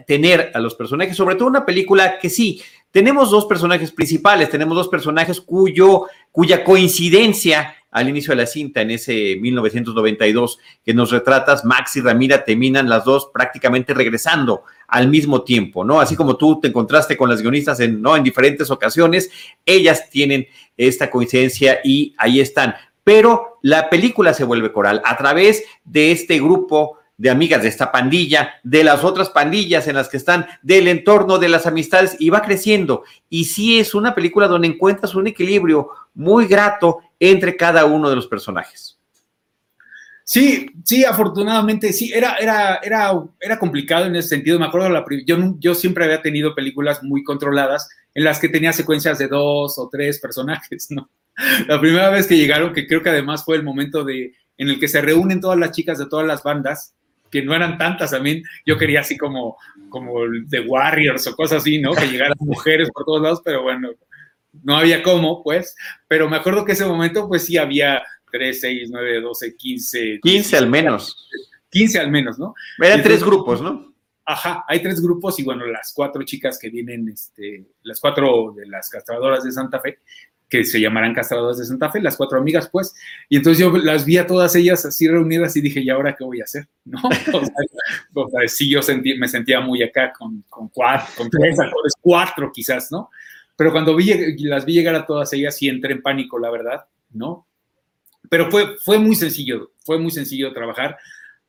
tener a los personajes, sobre todo una película que sí, tenemos dos personajes principales, tenemos dos personajes cuyo, cuya coincidencia al inicio de la cinta, en ese 1992 que nos retratas, Max y Ramira terminan las dos prácticamente regresando al mismo tiempo, ¿no? Así como tú te encontraste con las guionistas en, ¿no? en diferentes ocasiones, ellas tienen esta coincidencia y ahí están. Pero la película se vuelve coral a través de este grupo de amigas de esta pandilla, de las otras pandillas en las que están, del entorno, de las amistades, y va creciendo. Y sí es una película donde encuentras un equilibrio muy grato entre cada uno de los personajes. Sí, sí, afortunadamente, sí, era, era, era, era complicado en ese sentido. Me acuerdo, la, yo, yo siempre había tenido películas muy controladas en las que tenía secuencias de dos o tres personajes, ¿no? La primera vez que llegaron, que creo que además fue el momento de, en el que se reúnen todas las chicas de todas las bandas, que no eran tantas también, yo quería así como, como The Warriors o cosas así, ¿no? Que llegaran mujeres por todos lados, pero bueno, no había cómo, pues, pero me acuerdo que ese momento, pues sí había 3, 6, 9, 12, 15. 15 al menos. 15 al menos, ¿no? Eran tres grupos, ¿no? Ajá, hay tres grupos y bueno, las cuatro chicas que vienen, este, las cuatro de las castradoras de Santa Fe, que se llamarán Castradoras de Santa Fe, las cuatro amigas, pues, y entonces yo las vi a todas ellas así reunidas y dije, ¿y ahora qué voy a hacer? ¿No? O sea, sí, yo me sentía muy acá con, con cuatro, con tres actores, cuatro quizás, ¿no? Pero cuando vi, las vi llegar a todas ellas, sí entré en pánico, la verdad, ¿no? pero fue, fue muy sencillo, fue muy sencillo trabajar.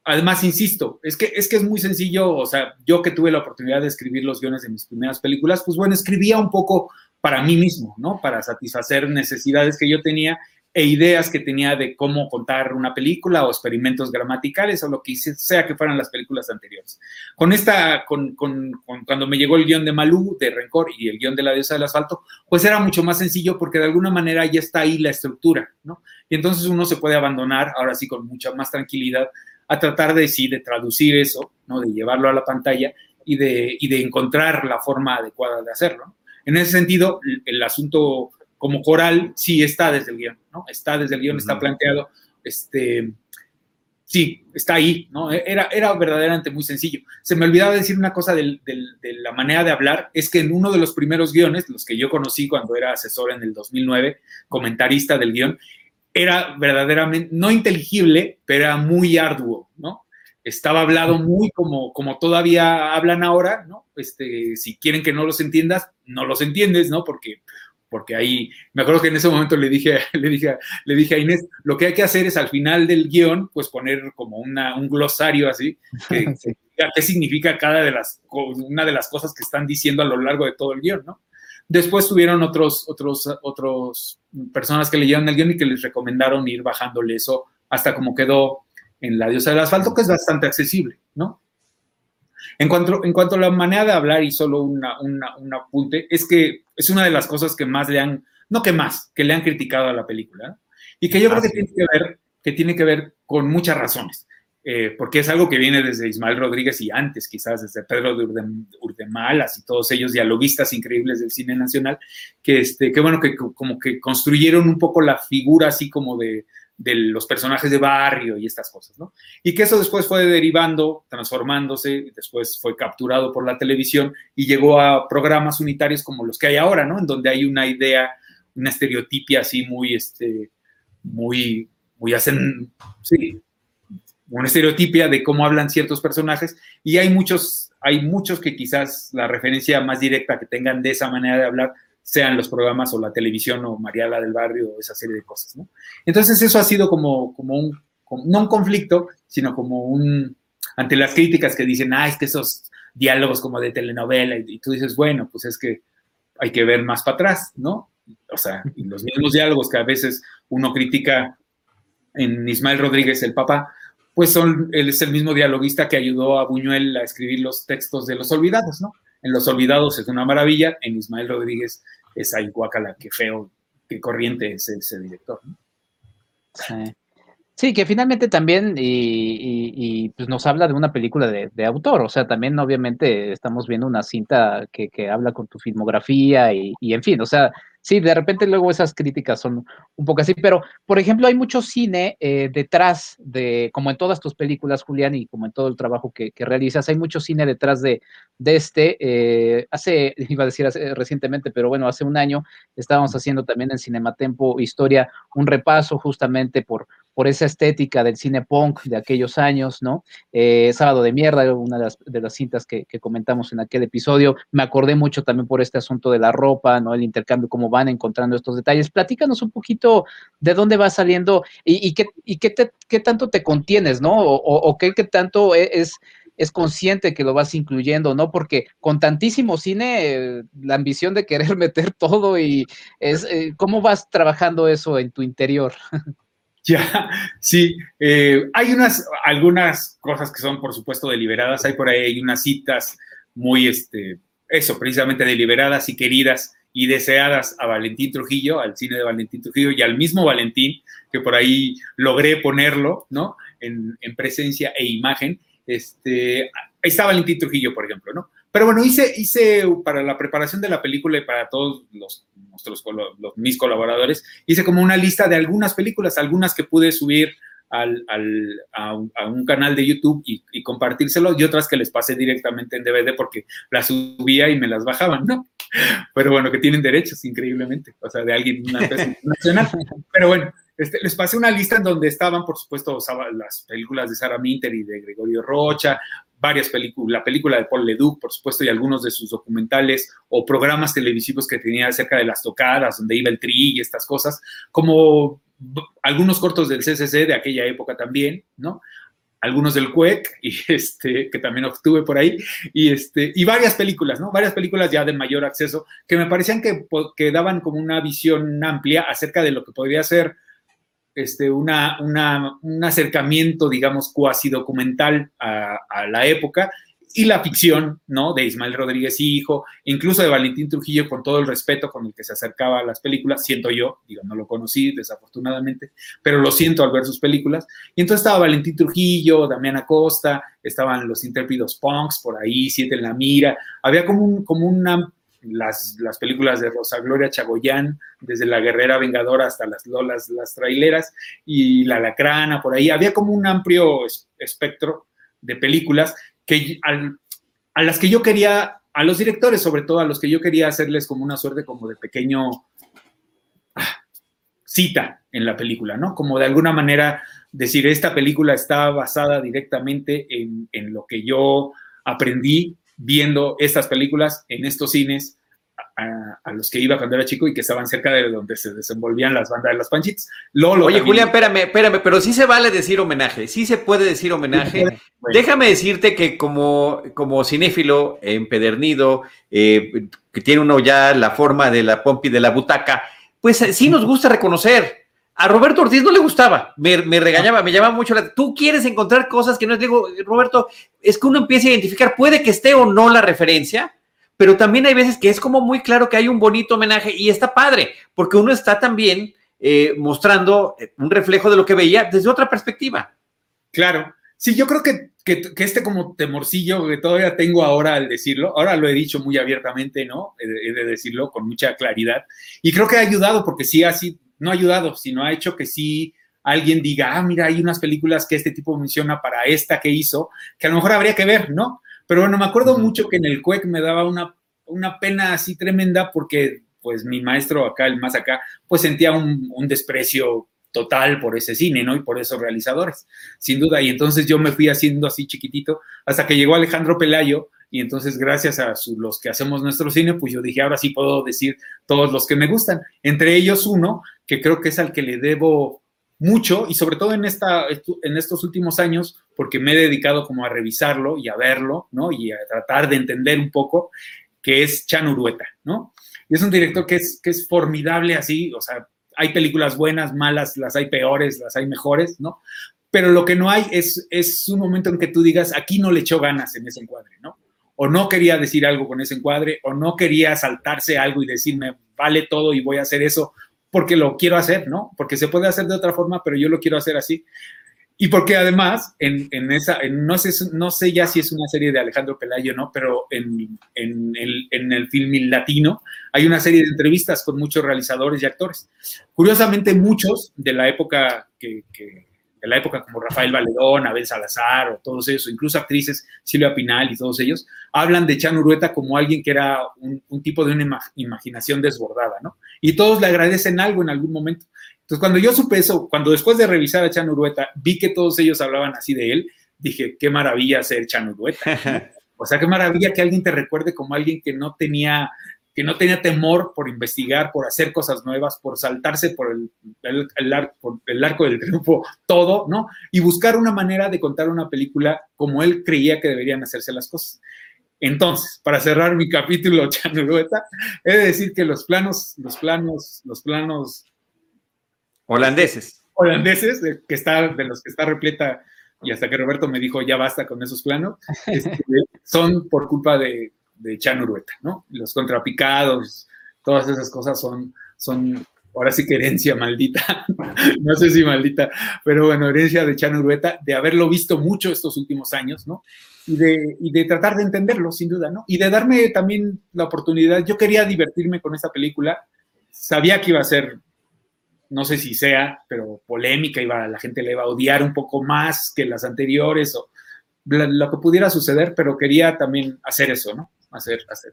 Además, insisto, es que, es que es muy sencillo, o sea, yo que tuve la oportunidad de escribir los guiones de mis primeras películas, pues bueno, escribía un poco para mí mismo, ¿no? Para satisfacer necesidades que yo tenía e ideas que tenía de cómo contar una película o experimentos gramaticales o lo que sea que fueran las películas anteriores. Con esta, con, con, cuando me llegó el guion de Malú, de Rencor y el guion de La diosa del asfalto, pues era mucho más sencillo porque de alguna manera ya está ahí la estructura, ¿no? Y entonces uno se puede abandonar, ahora sí con mucha más tranquilidad, a tratar de sí, de traducir eso, ¿no? De llevarlo a la pantalla y de, y de encontrar la forma adecuada de hacerlo. En ese sentido, el asunto como coral sí está desde el guion, ¿no? Está desde el guion, está planteado, este, sí, está ahí, ¿no? Era, era verdaderamente muy sencillo. Se me olvidaba decir una cosa de la manera de hablar, es que en uno de los primeros guiones, los que yo conocí cuando era asesor en el 2009, comentarista del guion, era verdaderamente, no inteligible, pero era muy arduo, ¿no? Estaba hablado muy como, como todavía hablan ahora, ¿no? Este, si quieren que no los entiendas, no los entiendes, ¿no? Porque porque ahí, me acuerdo que en ese momento le dije, le dije, le dije a Inés, lo que hay que hacer es al final del guion, pues poner como una, un glosario así, que, qué significa cada de las, una de las cosas que están diciendo a lo largo de todo el guion, ¿no? Después tuvieron otros, otros, otros personas que leyeron el guion y que les recomendaron ir bajándole eso hasta como quedó en La diosa del asfalto, que es bastante accesible, ¿no? En cuanto, en cuanto a la manera de hablar y solo una, un apunte, es que es una de las cosas que más le han, no que más, que le han criticado a la película. Y que yo creo que tiene que ver, que tiene que ver con muchas razones. Eh, porque es algo que viene desde Ismael Rodríguez y antes, quizás desde Pedro de Urdemalas y todos ellos dialoguistas increíbles del cine nacional, que, este, que bueno, que como que construyeron un poco la figura así como de, de los personajes de barrio y estas cosas, ¿no? Y que eso después fue derivando, transformándose, después fue capturado por la televisión y llegó a programas unitarios como los que hay ahora, ¿no? En donde hay una idea, una estereotipia así muy, este, muy, muy hacen, sí, una estereotipia de cómo hablan ciertos personajes y hay muchos, hay muchos que quizás la referencia más directa que tengan de esa manera de hablar sean los programas o la televisión o Mariala del Barrio o esa serie de cosas, ¿no? Entonces eso ha sido como, como un, no un conflicto, sino como un, ante las críticas que dicen, ah, es que esos diálogos como de telenovela, y, tú dices, bueno, pues es que hay que ver más para atrás, ¿no? O sea, los mismos diálogos que a veces uno critica en Ismael Rodríguez, el papá, pues son, él es el mismo dialoguista que ayudó a Buñuel a escribir los textos de Los Olvidados, ¿no? En Los Olvidados es una maravilla, en Ismael Rodríguez es guacala, qué feo, qué corriente es ese director. Sí. Que finalmente también y, pues nos habla de una película de, autor, o sea, también obviamente estamos viendo una cinta que, que habla con tu filmografía y, y, en fin, o sea, sí, de repente luego esas críticas son un poco así, pero por ejemplo hay mucho cine eh, detrás de, como en todas tus películas, Julián, y como en todo el trabajo que, realizas, hay mucho cine detrás de, de este. Eh, hace, iba a decir hace, recientemente, pero bueno, hace un año estábamos haciendo también en Cinematempo Historia un repaso justamente por, por esa estética del cine punk de aquellos años, ¿no? Eh, Sábado de Mierda, una de las, de las cintas que, comentamos en aquel episodio. Me acordé mucho también por este asunto de la ropa, ¿no? El intercambio, cómo van encontrando estos detalles. Platícanos un poquito de dónde va saliendo y, qué, y qué, qué, tanto te contienes, ¿no? O, qué, tanto e, es, es consciente que lo vas incluyendo, ¿no? Porque con tantísimo cine, la ambición de querer meter todo y es, eh, ¿cómo vas trabajando eso en tu interior? Ya, sí, eh, hay unas, algunas cosas que son, por supuesto, deliberadas, hay por ahí unas citas muy, este, eso, precisamente deliberadas y queridas y deseadas a Valentín Trujillo, al cine de Valentín Trujillo y al mismo Valentín, que por ahí logré ponerlo, ¿no? En, presencia e imagen. Este, ahí está Valentín Trujillo, por ejemplo, ¿no? Pero bueno, hice, hice para la preparación de la película y para todos los, nuestros, los, mis colaboradores, hice como una lista de algunas películas, algunas que pude subir al, al, a, un, canal de YouTube y, y, compartírselo y otras que les pasé directamente en DVD porque las subía y me las bajaban, ¿no? Pero bueno, que tienen derechos, increíblemente, o sea, de alguien, una empresa nacional. Pero bueno, este, les pasé una lista en donde estaban, por supuesto, las películas de Sara Minter y de Gregorio Rocha, varias películas, la película de Paul Leduc, por supuesto, y algunos de sus documentales o programas televisivos que tenía acerca de las tocadas, donde iba el tri y estas cosas, como algunos cortos del CCC de aquella época también, ¿no? Algunos del CUEC, y este, que también obtuve por ahí, y, este, y varias películas, ¿no? Varias películas ya de mayor acceso, que me parecían que, que daban como una visión amplia acerca de lo que podría ser este, una, un acercamiento, digamos, cuasi documental a, la época y la ficción, ¿no? De Ismael Rodríguez Hijo, incluso de Valentín Trujillo, con todo el respeto con el que se acercaba a las películas, siento yo, digo, no lo conocí desafortunadamente, pero lo siento al ver sus películas. Y entonces estaba Valentín Trujillo, Damián Acosta, estaban los intrépidos punks por ahí, Siete en la Mira, había como, un, como una, las, las películas de Rosa Gloria Chagoyán, desde La Guerrera Vengadora hasta las Lolas, las Traileras, y La Lacrana, por ahí, había como un amplio espectro de películas que a las que yo quería, a los directores sobre todo, a los que yo quería hacerles como una suerte como de pequeño ah, cita en la película, ¿no? Como de alguna manera decir, esta película está basada directamente en, en lo que yo aprendí viendo estas películas en estos cines a, los que iba cuando era chico y que estaban cerca de donde se desenvolvían las bandas de las Panchitas. Oye, Julián, espérame, espérame, pero sí se vale decir homenaje, sí se puede decir homenaje. Déjame decirte que como, como cinéfilo empedernido, eh, que tiene uno ya la forma de la pompi de la butaca, pues eh, sí nos gusta reconocer. A Roberto Ortiz no le gustaba, me, regañaba, me llamaba mucho la... Tú quieres encontrar cosas que no es, digo, Roberto, es que uno empieza a identificar, puede que esté o no la referencia, pero también hay veces que es como muy claro que hay un bonito homenaje y está padre, porque uno está también eh, mostrando eh, un reflejo de lo que veía desde otra perspectiva. Claro, sí, yo creo que, que, este como temorcillo que todavía tengo ahora al decirlo, ahora lo he dicho muy abiertamente, ¿no? He de, decirlo con mucha claridad, y creo que ha ayudado, porque sí, así, no ha ayudado, sino ha hecho que sí alguien diga, ah, mira, hay unas películas que este tipo menciona para esta que hizo, que a lo mejor habría que ver, ¿no? Pero bueno, me acuerdo mucho que en el CUEC me daba una, una pena así tremenda porque pues mi maestro acá, el más acá, pues sentía un, un, desprecio total por ese cine, ¿no? Y por esos realizadores, sin duda. Y entonces yo me fui haciendo así chiquitito hasta que llegó Alejandro Pelayo y entonces gracias a los que hacemos nuestro cine, pues yo dije, ahora sí puedo decir todos los que me gustan. Entre ellos uno, que creo que es al que le debo mucho y sobre todo en, esta, en estos últimos años, porque me he dedicado como a revisarlo y a verlo, ¿no? Y a tratar de entender un poco, que es Chan Urueta, ¿no? Y es un director que es, que es formidable así, o sea, hay películas buenas, malas, las hay peores, las hay mejores, ¿no? Pero lo que no hay es, es un momento en que tú digas, aquí no le echó ganas en ese encuadre, ¿no? O no quería decir algo con ese encuadre, o no quería saltarse algo y decirme, vale todo y voy a hacer eso porque lo quiero hacer, ¿no? Porque se puede hacer de otra forma, pero yo lo quiero hacer así. Y porque además, en, en esa, no, sé, no sé ya si es una serie de Alejandro Pelayo, ¿no? Pero en, en, el, en el film latino hay una serie de entrevistas con muchos realizadores y actores. Curiosamente, muchos de la época que de la época como Rafael Valedón, Abel Salazar o todos ellos, o incluso actrices, Silvia Pinal y todos ellos, hablan de Chan Urueta como alguien que era un, un tipo de una imaginación desbordada, ¿no? Y todos le agradecen algo en algún momento. Entonces, cuando yo supe eso, cuando después de revisar a Chan Urueta, vi que todos ellos hablaban así de él, dije, qué maravilla ser Chan Urueta. o sea, qué maravilla que alguien te recuerde como alguien que no tenía que no tenía temor por investigar, por hacer cosas nuevas, por saltarse por el, el, arco del triunfo, todo, ¿no? Y buscar una manera de contar una película como él creía que deberían hacerse las cosas. Entonces, para cerrar mi capítulo Chanurueta, he de decir que los planos, los planos, los planos holandeses, holandeses, de, que está, de los que está repleta, y hasta que Roberto me dijo ya basta con esos planos, este, son por culpa de, de Chan Urueta, ¿no? Los contrapicados, todas esas cosas son, son ahora sí que herencia maldita, no sé si maldita, pero bueno, herencia de Chan Urueta, de haberlo visto mucho estos últimos años, ¿no? Y de, y de tratar de entenderlo, sin duda, ¿no? Y de darme también la oportunidad, yo quería divertirme con esta película, sabía que iba a ser, no sé si sea, pero polémica, iba, la gente le iba a odiar un poco más que las anteriores, o lo que pudiera suceder, pero quería también hacer eso, ¿no? Hacer, hacer.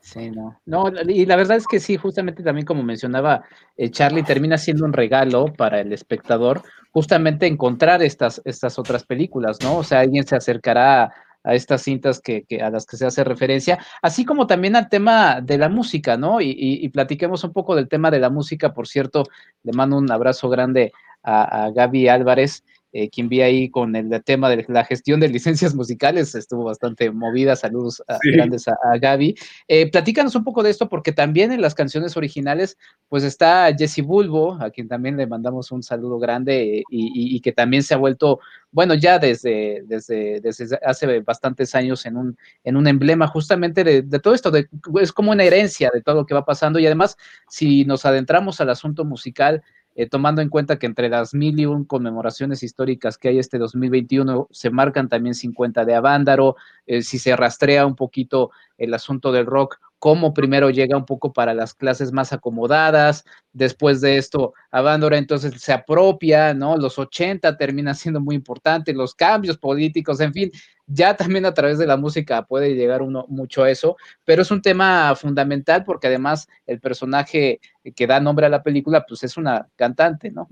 Sí, no. No, y la verdad es que sí, justamente también como mencionaba eh, Charlie, termina siendo un regalo para el espectador, justamente encontrar estas, estas otras películas, ¿no? O sea, alguien se acercará a estas cintas que, a las que se hace referencia, así como también al tema de la música, ¿no? Y, platiquemos un poco del tema de la música, por cierto, le mando un abrazo grande a, a Gaby Álvarez, eh, quien vi ahí con el, tema de la gestión de licencias musicales, estuvo bastante movida. Saludos grandes a, Gaby. Eh, platícanos un poco de esto, porque también en las canciones originales, pues está Jesse Bulbo, a quien también le mandamos un saludo grande eh, y, que también se ha vuelto, bueno, ya desde, desde, desde hace bastantes años en un, en un emblema justamente de, de todo esto, de, es como una herencia de todo lo que va pasando. Y además, si nos adentramos al asunto musical, eh, tomando en cuenta que entre las mil y un conmemoraciones históricas que hay este 2021 se marcan también 50 de Avándaro, eh, si se rastrea un poquito el asunto del rock, cómo primero llega un poco para las clases más acomodadas, después de esto Avándaro entonces se apropia, ¿no? Los 80 termina siendo muy importante, los cambios políticos, en fin, ya también a través de la música puede llegar uno mucho a eso, pero es un tema fundamental porque además el personaje que da nombre a la película, pues es una cantante, ¿no?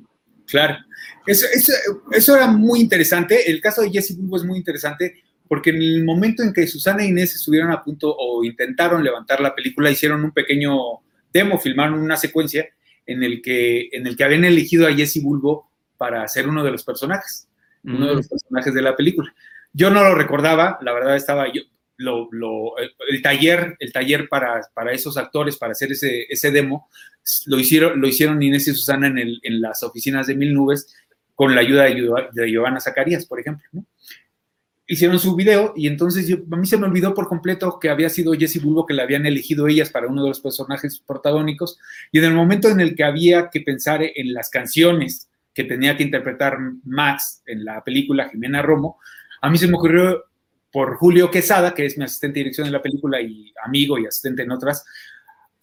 Claro, eso, eso, era muy interesante. El caso de Jesse Bulbo es muy interesante porque en el momento en que Susana e Inés estuvieron a punto o intentaron levantar la película, hicieron un pequeño demo, filmaron una secuencia en el que, en el que habían elegido a Jesse Bulbo para ser uno de los personajes, uno de los personajes de la película. Yo no lo recordaba, la verdad estaba yo, lo, el, taller, el taller para, para esos actores, para hacer ese, ese demo, lo hicieron, lo hicieron Inés y Susana en, el, en las oficinas de Mil Nubes con la ayuda de, de Giovanna Zacarías, por ejemplo. Hicieron su video y entonces yo, a mí se me olvidó por completo que había sido Jesse Bulbo que la habían elegido ellas para uno de los personajes protagónicos y en el momento en el que había que pensar en las canciones que tenía que interpretar Max en la película Jimena Romo, a mí se me ocurrió por Julio Quesada, que es mi asistente de dirección de la película y amigo y asistente en otras,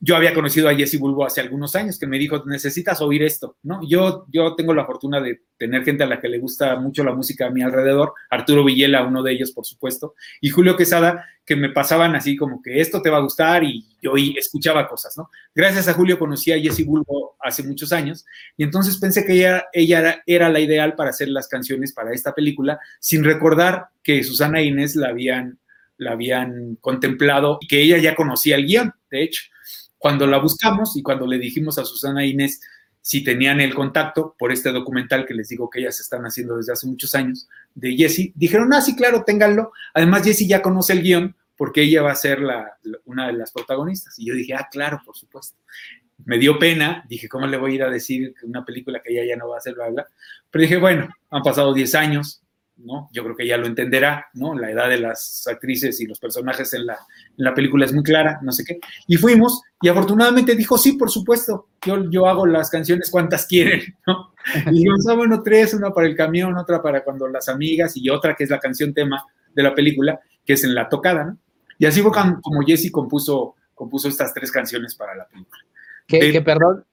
yo había conocido a Jesse Bulbo hace algunos años que me dijo, necesitas oír esto, ¿no? Yo, yo tengo la fortuna de tener gente a la que le gusta mucho la música a mi alrededor, Arturo Villela, uno de ellos, por supuesto, y Julio Quesada, que me pasaban así como que esto te va a gustar y yo escuchaba cosas, ¿no? Gracias a Julio conocí a Jesse Bulbo hace muchos años y entonces pensé que ella, ella era, la ideal para hacer las canciones para esta película, sin recordar que Susana Inés la habían, la habían contemplado y que ella ya conocía el guion, de hecho. Cuando la buscamos y cuando le dijimos a Susana Inés si tenían el contacto por este documental que les digo que ellas están haciendo desde hace muchos años de Jessie, dijeron, ah, sí, claro, ténganlo. Además, Jessie ya conoce el guion porque ella va a ser una de las protagonistas. Y yo dije, ah, claro, por supuesto. Me dio pena, dije, ¿cómo le voy a ir a decir una película que ella ya no va a hacer, bla, bla? Pero dije, bueno, han pasado 10 años, ¿no? Yo creo que ya lo entenderá, ¿no? La edad de las actrices y los personajes en la, en la película es muy clara, no sé qué. Y fuimos, y afortunadamente dijo, sí, por supuesto, yo, yo hago las canciones cuantas quieren, ¿no? Y dijimos, ah, bueno, tres, una para el camión, otra para cuando las amigas, y otra que es la canción tema de la película, que es en la tocada, ¿no? Y así fue como Jesse compuso, compuso estas tres canciones para la película. Que, perdón,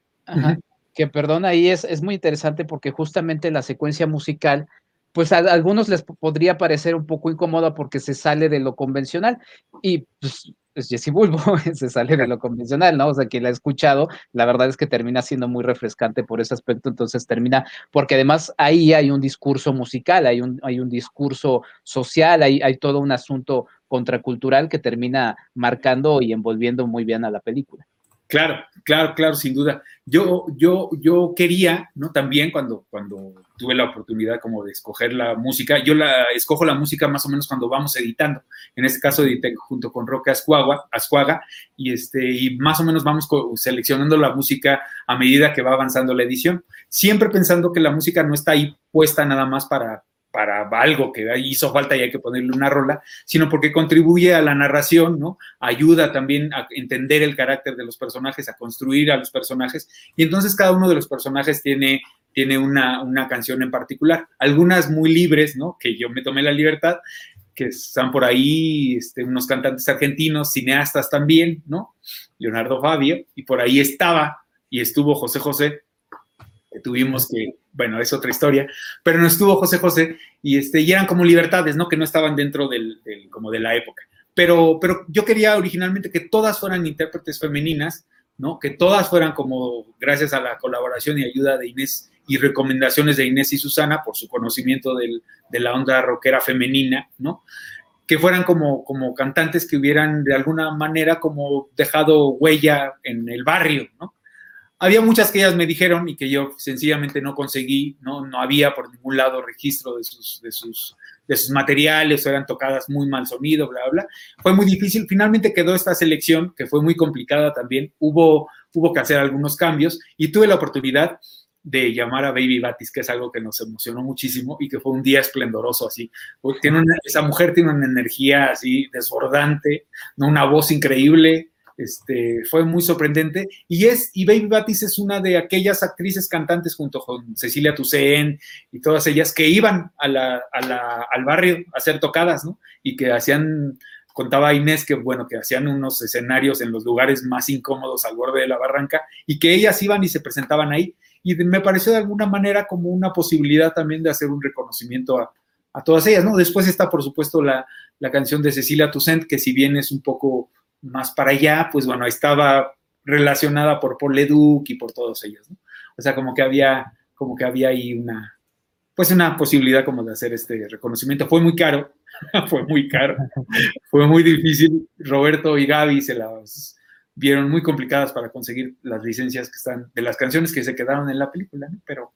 que perdón, ahí es, es muy interesante porque justamente la secuencia musical pues a, algunos les podría parecer un poco incómoda porque se sale de lo convencional y pues es Jesse Bulbo, se sale de lo convencional, ¿no? O sea, que la ha escuchado, la verdad es que termina siendo muy refrescante por ese aspecto, entonces termina, porque además ahí hay un discurso musical, hay un, hay un discurso social, hay, hay todo un asunto contracultural que termina marcando y envolviendo muy bien a la película. Claro, claro, claro, sin duda. Yo, yo, yo quería, ¿no? También cuando, cuando tuve la oportunidad como de escoger la música, yo la escojo la música más o menos cuando vamos editando. En este caso edité junto con Roque Ascuaga, Ascuaga y, este, y más o menos vamos seleccionando la música a medida que va avanzando la edición, siempre pensando que la música no está ahí puesta nada más para, para algo que hizo falta y hay que ponerle una rola, sino porque contribuye a la narración, ¿no? Ayuda también a entender el carácter de los personajes, a construir a los personajes, y entonces cada uno de los personajes tiene, tiene una, una canción en particular, algunas muy libres, ¿no? Que yo me tomé la libertad, que están por ahí este, unos cantantes argentinos, cineastas también, ¿no? Leonardo Fabio, y por ahí estaba y estuvo José José, tuvimos que bueno, es otra historia, pero no estuvo José José y, este, y eran como libertades, ¿no? Que no estaban dentro del, como de la época. Pero, pero yo quería originalmente que todas fueran intérpretes femeninas, ¿no? Que todas fueran como, gracias a la colaboración y ayuda de Inés y recomendaciones de Inés y Susana por su conocimiento del, de la onda rockera femenina, ¿no? que fueran como, como cantantes que hubieran de alguna manera como dejado huella en el barrio, ¿no? Había muchas que ellas me dijeron y que yo sencillamente no conseguí, no, no había por ningún lado registro de sus, de sus, de sus materiales, eran tocadas muy mal sonido, bla, bla. Fue muy difícil. Finalmente quedó esta selección, que fue muy complicada también. Hubo, hubo que hacer algunos cambios y tuve la oportunidad de llamar a Baby Batis, que es algo que nos emocionó muchísimo y que fue un día esplendoroso así. Esa mujer tiene una energía así desbordante, una voz increíble, este, fue muy sorprendente. Y, es, y Baby Batis es una de aquellas actrices cantantes junto con Cecilia Toussaint y todas ellas que iban a la, al barrio a hacer tocadas, ¿no? Y que hacían, contaba Inés que, bueno, que hacían unos escenarios en los lugares más incómodos al borde de la barranca y que ellas iban y se presentaban ahí y me pareció de alguna manera como una posibilidad también de hacer un reconocimiento a, todas ellas, ¿no? Después está, por supuesto, la, canción de Cecilia Toussaint, que si bien es un poco más para allá, pues bueno, estaba relacionada por Paul Leduc y por todos ellos, ¿no? O sea, como que había, como que había ahí una, pues una posibilidad como de hacer este reconocimiento. Fue muy caro, fue muy caro, fue muy difícil. Roberto y Gaby se las vieron muy complicadas para conseguir las licencias que están de las canciones que se quedaron en la película, pero,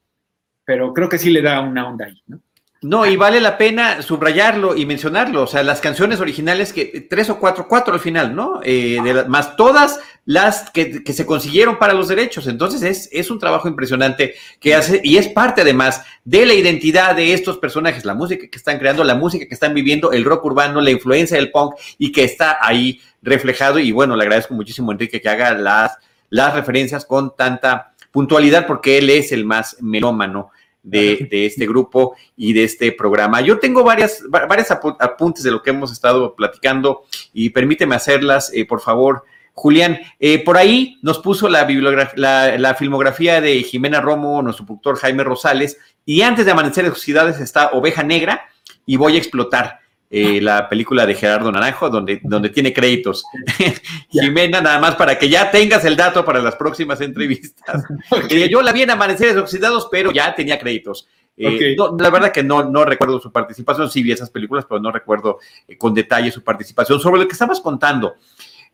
pero creo que sí le da una onda ahí, ¿no? No, y vale la pena subrayarlo y mencionarlo. O sea, las canciones originales, que tres o cuatro, cuatro al final, ¿no? Eh, de más todas las que, se consiguieron para los derechos. Entonces es, es un trabajo impresionante que hace, y es parte además de la identidad de estos personajes, la música que están creando, la música que están viviendo, el rock urbano, la influencia del punk, y que está ahí reflejado. Y bueno, le agradezco muchísimo Enrique que haga las, las referencias con tanta puntualidad, porque él es el más melómano de, este grupo y de este programa. Yo tengo varias, varias apuntes de lo que hemos estado platicando y permíteme hacerlas, eh, por favor. Julián, eh, por ahí nos puso la, la, la, filmografía de Jimena Romo, nuestro productor Jaime Rosales, y antes de Amanecer de Ciudades está Oveja Negra y Voy a Explotar. Eh, la película de Gerardo Naranjo, donde, donde tiene créditos. Jimena, nada más para que ya tengas el dato para las próximas entrevistas. Eh, yo la vi en Amaneceres Oxidados, pero ya tenía créditos. Eh, la verdad que no, no recuerdo su participación, sí vi esas películas, pero no recuerdo con detalle su participación. Sobre lo que estabas contando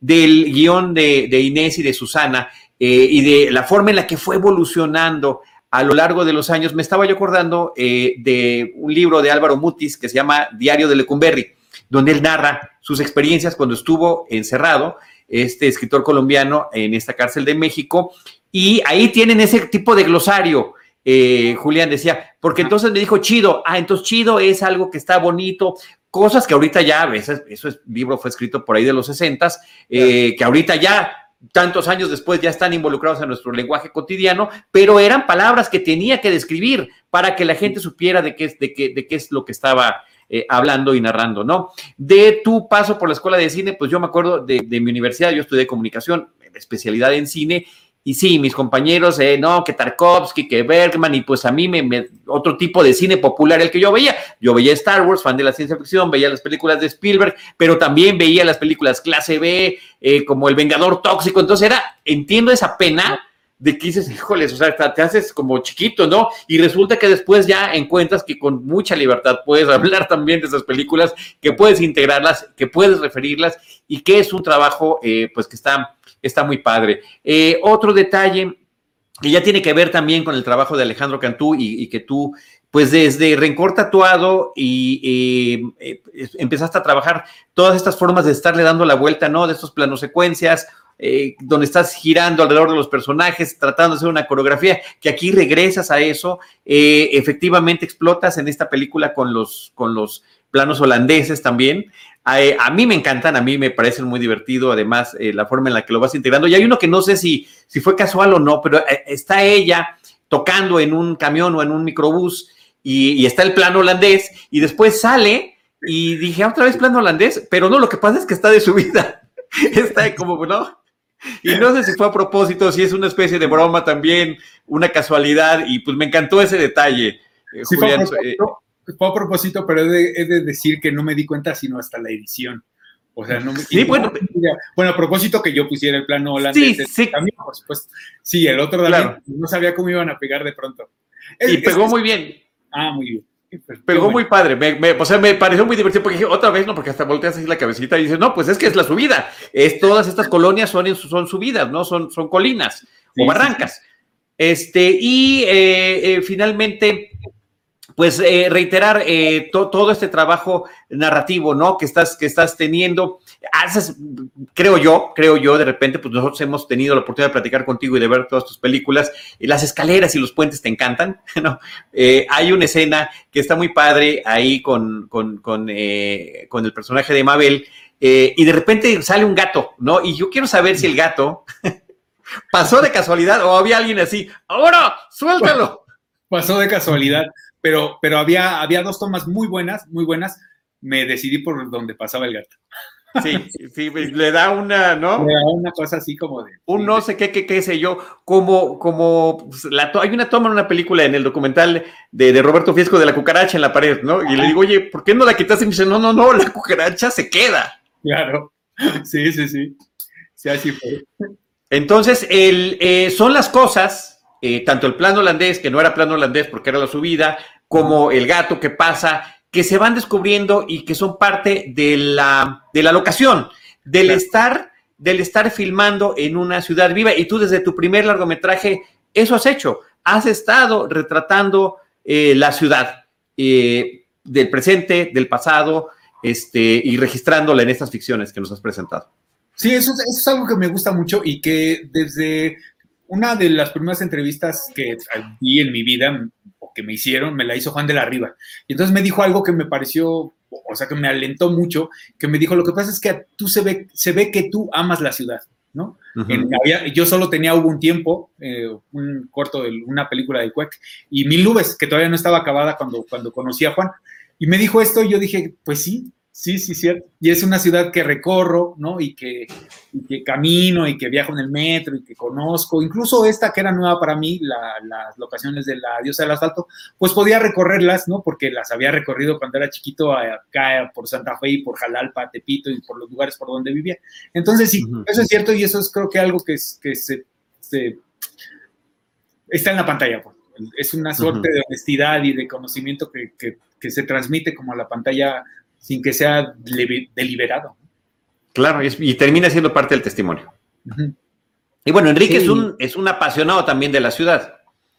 del guion de, de Inés y de Susana y de la forma en la que fue evolucionando a lo largo de los años, me estaba yo acordando eh, de un libro de Álvaro Mutis que se llama Diario de Lecumberri, donde él narra sus experiencias cuando estuvo encerrado, este escritor colombiano en esta cárcel de México, y ahí tienen ese tipo de glosario. Eh, Julián decía, porque entonces me dijo chido, ah, entonces chido es algo que está bonito, cosas que ahorita ya, eso es, libro fue escrito por ahí de los sesentas, eh, que ahorita ya tantos años después ya están involucrados en nuestro lenguaje cotidiano, pero eran palabras que tenía que describir para que la gente supiera de qué, de qué, de qué es lo que estaba eh, hablando y narrando, ¿no? De tu paso por la escuela de cine, pues yo me acuerdo de, de mi universidad, yo estudié comunicación, especialidad en cine, y sí, mis compañeros, eh, no, que Tarkovsky, que Bergman, y pues a mí me, otro tipo de cine popular el que yo veía. Yo veía Star Wars, fan de la ciencia ficción, veía las películas de Spielberg, pero también veía las películas clase B, eh, como El Vengador Tóxico. Entonces era, entiendo esa pena de que dices, híjoles, o sea, te haces como chiquito, ¿no? Y resulta que después ya encuentras que con mucha libertad puedes hablar también de esas películas, que puedes integrarlas, que puedes referirlas y que es un trabajo, eh, pues, que está está muy padre. Eh, otro detalle que ya tiene que ver también con el trabajo de Alejandro Cantú y, que tú, pues desde Rencor Tatuado y eh, empezaste a trabajar todas estas formas de estarle dando la vuelta, ¿no? De estos planos secuencias, eh, donde estás girando alrededor de los personajes, tratando de hacer una coreografía, que aquí regresas a eso, efectivamente explotas en esta película con los, con los planos holandeses también. Eh, a, mí me encantan, a mí me parecen muy divertido, además, eh, la forma en la que lo vas integrando. Y hay uno que no sé si, si fue casual o no, pero eh, está ella tocando en un camión o en un microbús y, está el plano holandés y después sale y dije, ah, otra vez plano holandés, pero no, lo que pasa es que está de subida. está como, ¿no? Y no sé si fue a propósito, si es una especie de broma también, una casualidad, y pues me encantó ese detalle. Julián, fue a propósito, pero he de, decir que no me di cuenta sino hasta la edición. O sea, no me. Sí, bueno. Bueno, a propósito que yo pusiera el plano holandés. Sí, sí. También, por supuesto. Sí, el otro también. No sabía cómo iban a pegar de pronto. y pegó muy bien. Ah, muy bien. Pegó muy padre, me, o sea, me pareció muy divertido porque dije, otra vez, ¿no? Porque hasta volteas así la cabecita y dices, no, pues es que es la subida. Es, todas estas colonias son, son subidas, ¿no? Son, son colinas o barrancas. Este, y eh, eh, finalmente, pues eh, reiterar eh, todo este trabajo narrativo, ¿no? Que estás, que estás teniendo. Haces, creo yo, creo yo, de repente, pues nosotros hemos tenido la oportunidad de platicar contigo y de ver todas tus películas. las escaleras y los puentes te encantan, ¿no? Eh, hay una escena que está muy padre ahí con, con, con, con el personaje de Mabel. y de repente sale un gato, ¿no? Y yo quiero saber si el gato pasó de casualidad o había alguien así, ahora, suéltalo. Pasó de casualidad pero, pero había, había dos tomas muy buenas, muy buenas. Me decidí por donde pasaba el gato. Sí, sí, pues, le da una, ¿no? Le da una cosa así como de. Un no sé qué, qué, qué sé yo, como, como, pues, la hay una toma en una película, en el documental de, de, Roberto Fiesco de la cucaracha en la pared, ¿no? Y le digo, oye, ¿por qué no la quitaste? Y me dice, no, no, no, la cucaracha se queda. Claro, sí, sí, sí. Sí, así fue. Entonces, el, eh, son las cosas, eh, tanto el plano holandés, que no era plano holandés porque era la subida, como el gato que pasa, que se van descubriendo y que son parte de la, de la locación, del estar, del estar filmando en una ciudad viva. Y tú desde tu primer largometraje, eso has hecho. Has estado retratando eh, la ciudad eh, del presente, del pasado, este, y registrándola en estas ficciones que nos has presentado. Sí, eso, eso es algo que me gusta mucho y que desde una de las primeras entrevistas que vi en mi vida, o que me hicieron, me la hizo Juan de la Riva. Y entonces me dijo algo que me pareció, o sea, que me alentó mucho, que me dijo, lo que pasa es que tú se ve, se ve que tú amas la ciudad, ¿no? yo solo tenía, hubo un tiempo, eh, un corto de una película de Cuec, y Mil Nubes, que todavía no estaba acabada cuando, cuando conocí a Juan. Y me dijo esto y yo dije, pues sí, Sí, sí, cierto. Y es una ciudad que recorro, ¿no? Y que, que, camino y que viajo en el metro y que conozco. Incluso esta que era nueva para mí, las locaciones de la diosa del asfalto, pues podía recorrerlas, ¿no? Porque las había recorrido cuando era chiquito acá por Santa Fe y por Jalalpa, Tepito y por los lugares por donde vivía. Entonces, sí, eso es cierto y eso es creo que algo que, que se, está en la pantalla. Pues. Es una suerte de honestidad y de conocimiento que, que se transmite como a la pantalla sin que sea deliberado. Claro, y, termina siendo parte del testimonio. Y bueno, Enrique es, un, es un apasionado también de la ciudad.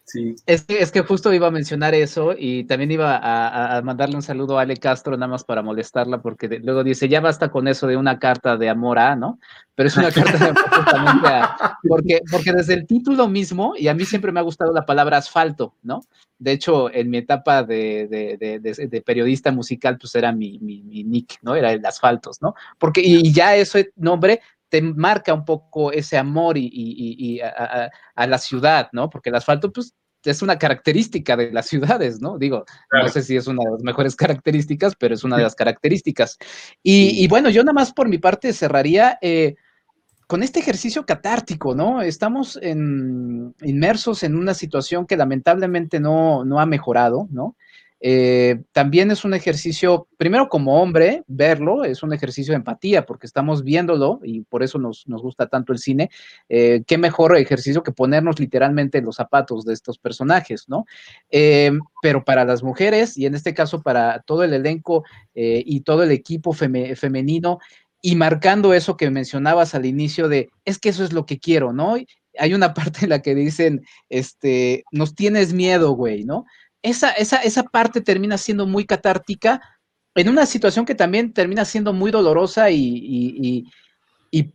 Sí. Es que, es que justo iba a mencionar eso y también iba a, mandarle un saludo a Ale Castro nada más para molestarla porque luego dice, ya basta con eso de una carta de amor a, ¿no? Pero es una carta de amor justamente a, porque, porque desde el título mismo, y a mí siempre me ha gustado la palabra asfalto, ¿no? De hecho, en mi etapa de, de, periodista musical, pues era mi, mi, nick, ¿no? Era el asfaltos, ¿no? Porque, y ya ese nombre te marca un poco ese amor y, a, la ciudad, ¿no? Porque el asfalto, pues, es una característica de las ciudades, ¿no? Digo, no sé si es una de las mejores características, pero es una de las características. Y, bueno, yo nada más por mi parte cerraría eh, con este ejercicio catártico, ¿no? Estamos inmersos en una situación que lamentablemente no, no ha mejorado, ¿no? Eh, también es un ejercicio, primero como hombre, verlo, es un ejercicio de empatía, porque estamos viéndolo y por eso nos, gusta tanto el cine. Eh, qué mejor ejercicio que ponernos literalmente en los zapatos de estos personajes, ¿no? Eh, pero para las mujeres, y en este caso para todo el elenco y todo el equipo femenino, y marcando eso que mencionabas al inicio de, es que eso es lo que quiero, ¿no? Hay una parte en la que dicen, este, nos tienes miedo, güey, ¿no? Esa, esa, esa parte termina siendo muy catártica en una situación que también termina siendo muy dolorosa y,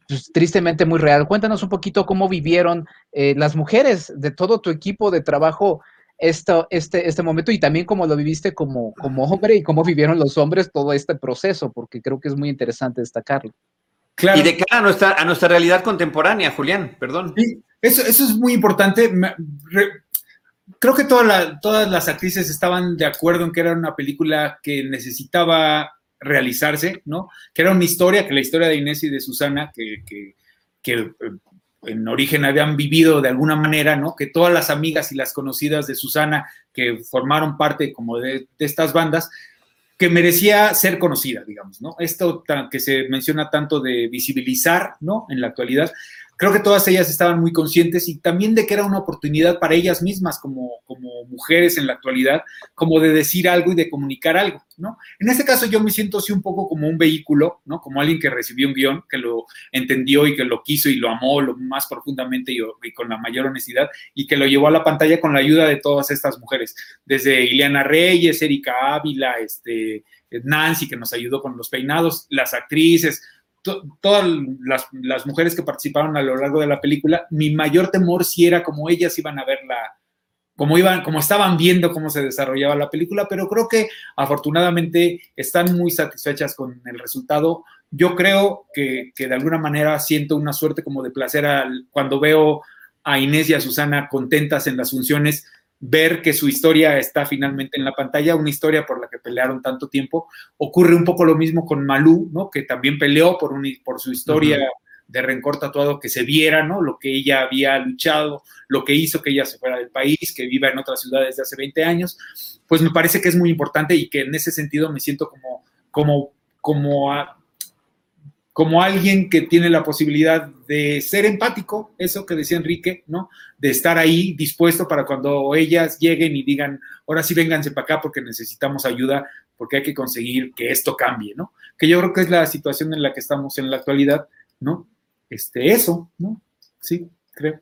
pues, tristemente muy real. Cuéntanos un poquito cómo vivieron eh, las mujeres de todo tu equipo de trabajo esto, este, este momento y también cómo lo viviste como, como hombre y cómo vivieron los hombres todo este proceso, porque creo que es muy interesante destacarlo. Claro. Y de cara a nuestra, a nuestra realidad contemporánea, Julián, perdón. Sí, eso, eso es muy importante creo que todas las actrices estaban de acuerdo en que era una película que necesitaba realizarse, ¿no? Que era una historia, que la historia de Inés y de Susana, que, eh, en origen habían vivido de alguna manera, ¿no? Que todas las amigas y las conocidas de Susana, que formaron parte como de, de estas bandas, que merecía ser conocida, digamos, ¿no? Esto que se menciona tanto de visibilizar, ¿no? En la actualidad, creo que todas ellas estaban muy conscientes y también de que era una oportunidad para ellas mismas como, como mujeres en la actualidad, como de decir algo y de comunicar algo, ¿no? En este caso yo me siento así un poco como un vehículo, ¿no? Como alguien que recibió un guion, que lo entendió y que lo quiso y lo amó lo más profundamente y, y con la mayor honestidad y que lo llevó a la pantalla con la ayuda de todas estas mujeres, desde Ileana Reyes, Erika Ávila, este, Nancy, que nos ayudó con los peinados, las actrices, todas las, mujeres que participaron a lo largo de la película, mi mayor temor sí era como ellas iban a verla, como iban, como estaban viendo cómo se desarrollaba la película, pero creo que afortunadamente están muy satisfechas con el resultado. Yo creo que, de alguna manera siento una suerte como de placer cuando veo a Inés y a Susana contentas en las funciones ver que su historia está finalmente en la pantalla, una historia por la que pelearon tanto tiempo. Ocurre un poco lo mismo con Malú, ¿no? Que también peleó por, un, por su historia de rencor tatuado, que se viera, ¿no? Lo que ella había luchado, lo que hizo que ella se fuera del país, que viva en otras ciudades de hace 20 años. Pues me parece que es muy importante y que en ese sentido me siento como, como, como a, como alguien que tiene la posibilidad de ser empático, eso que decía Enrique, ¿no? De estar ahí dispuesto para cuando ellas lleguen y digan, ahora sí vénganse para acá porque necesitamos ayuda, porque hay que conseguir que esto cambie, ¿no? Que yo creo que es la situación en la que estamos en la actualidad, ¿no? Este, eso, ¿no? Sí, creo.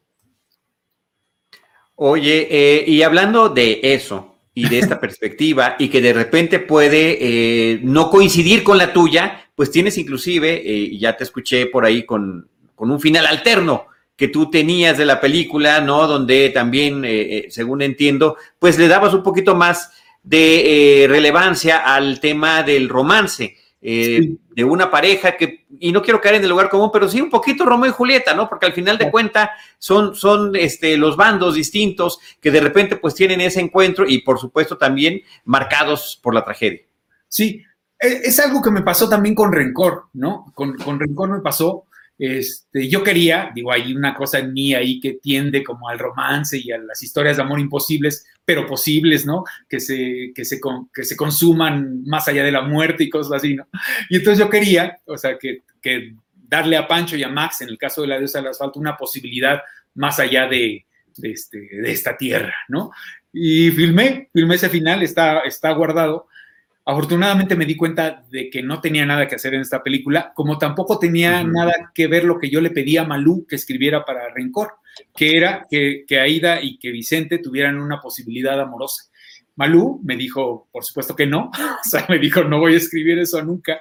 Oye, eh, y hablando de eso y de esta perspectiva y que de repente puede eh, no coincidir con la tuya, pues tienes inclusive, eh, y ya te escuché por ahí con, un final alterno que tú tenías de la película, ¿no? Donde también, eh, eh, según entiendo, pues le dabas un poquito más de relevancia al tema del romance. de una pareja que, y no quiero caer en el lugar común, pero sí un poquito Romeo y Julieta, ¿no? Porque al final de cuentas son, son este, los bandos distintos que de repente pues tienen ese encuentro y por supuesto también marcados por la tragedia. Sí, es algo que me pasó también con Rencor, ¿no? Con, Rencor me pasó, este, yo quería, digo, hay una cosa en mí ahí que tiende como al romance y a las historias de amor imposibles, pero posibles, ¿no? Que se, que se, que se consuman más allá de la muerte y cosas así, ¿no? Y entonces yo quería, o sea, que, darle a Pancho y a Max, en el caso de la diosa del asfalto, una posibilidad más allá de, de, este, de esta tierra, ¿no? Y filmé, filmé ese final, está, está guardado Afortunadamente me di cuenta de que no tenía nada que hacer en esta película, como tampoco tenía nada que ver lo que yo le pedí a Malú que escribiera para Rencor, que era que, Aida y que Vicente tuvieran una posibilidad amorosa. Malú me dijo, por supuesto que no, o sea, me dijo, no voy a escribir eso nunca,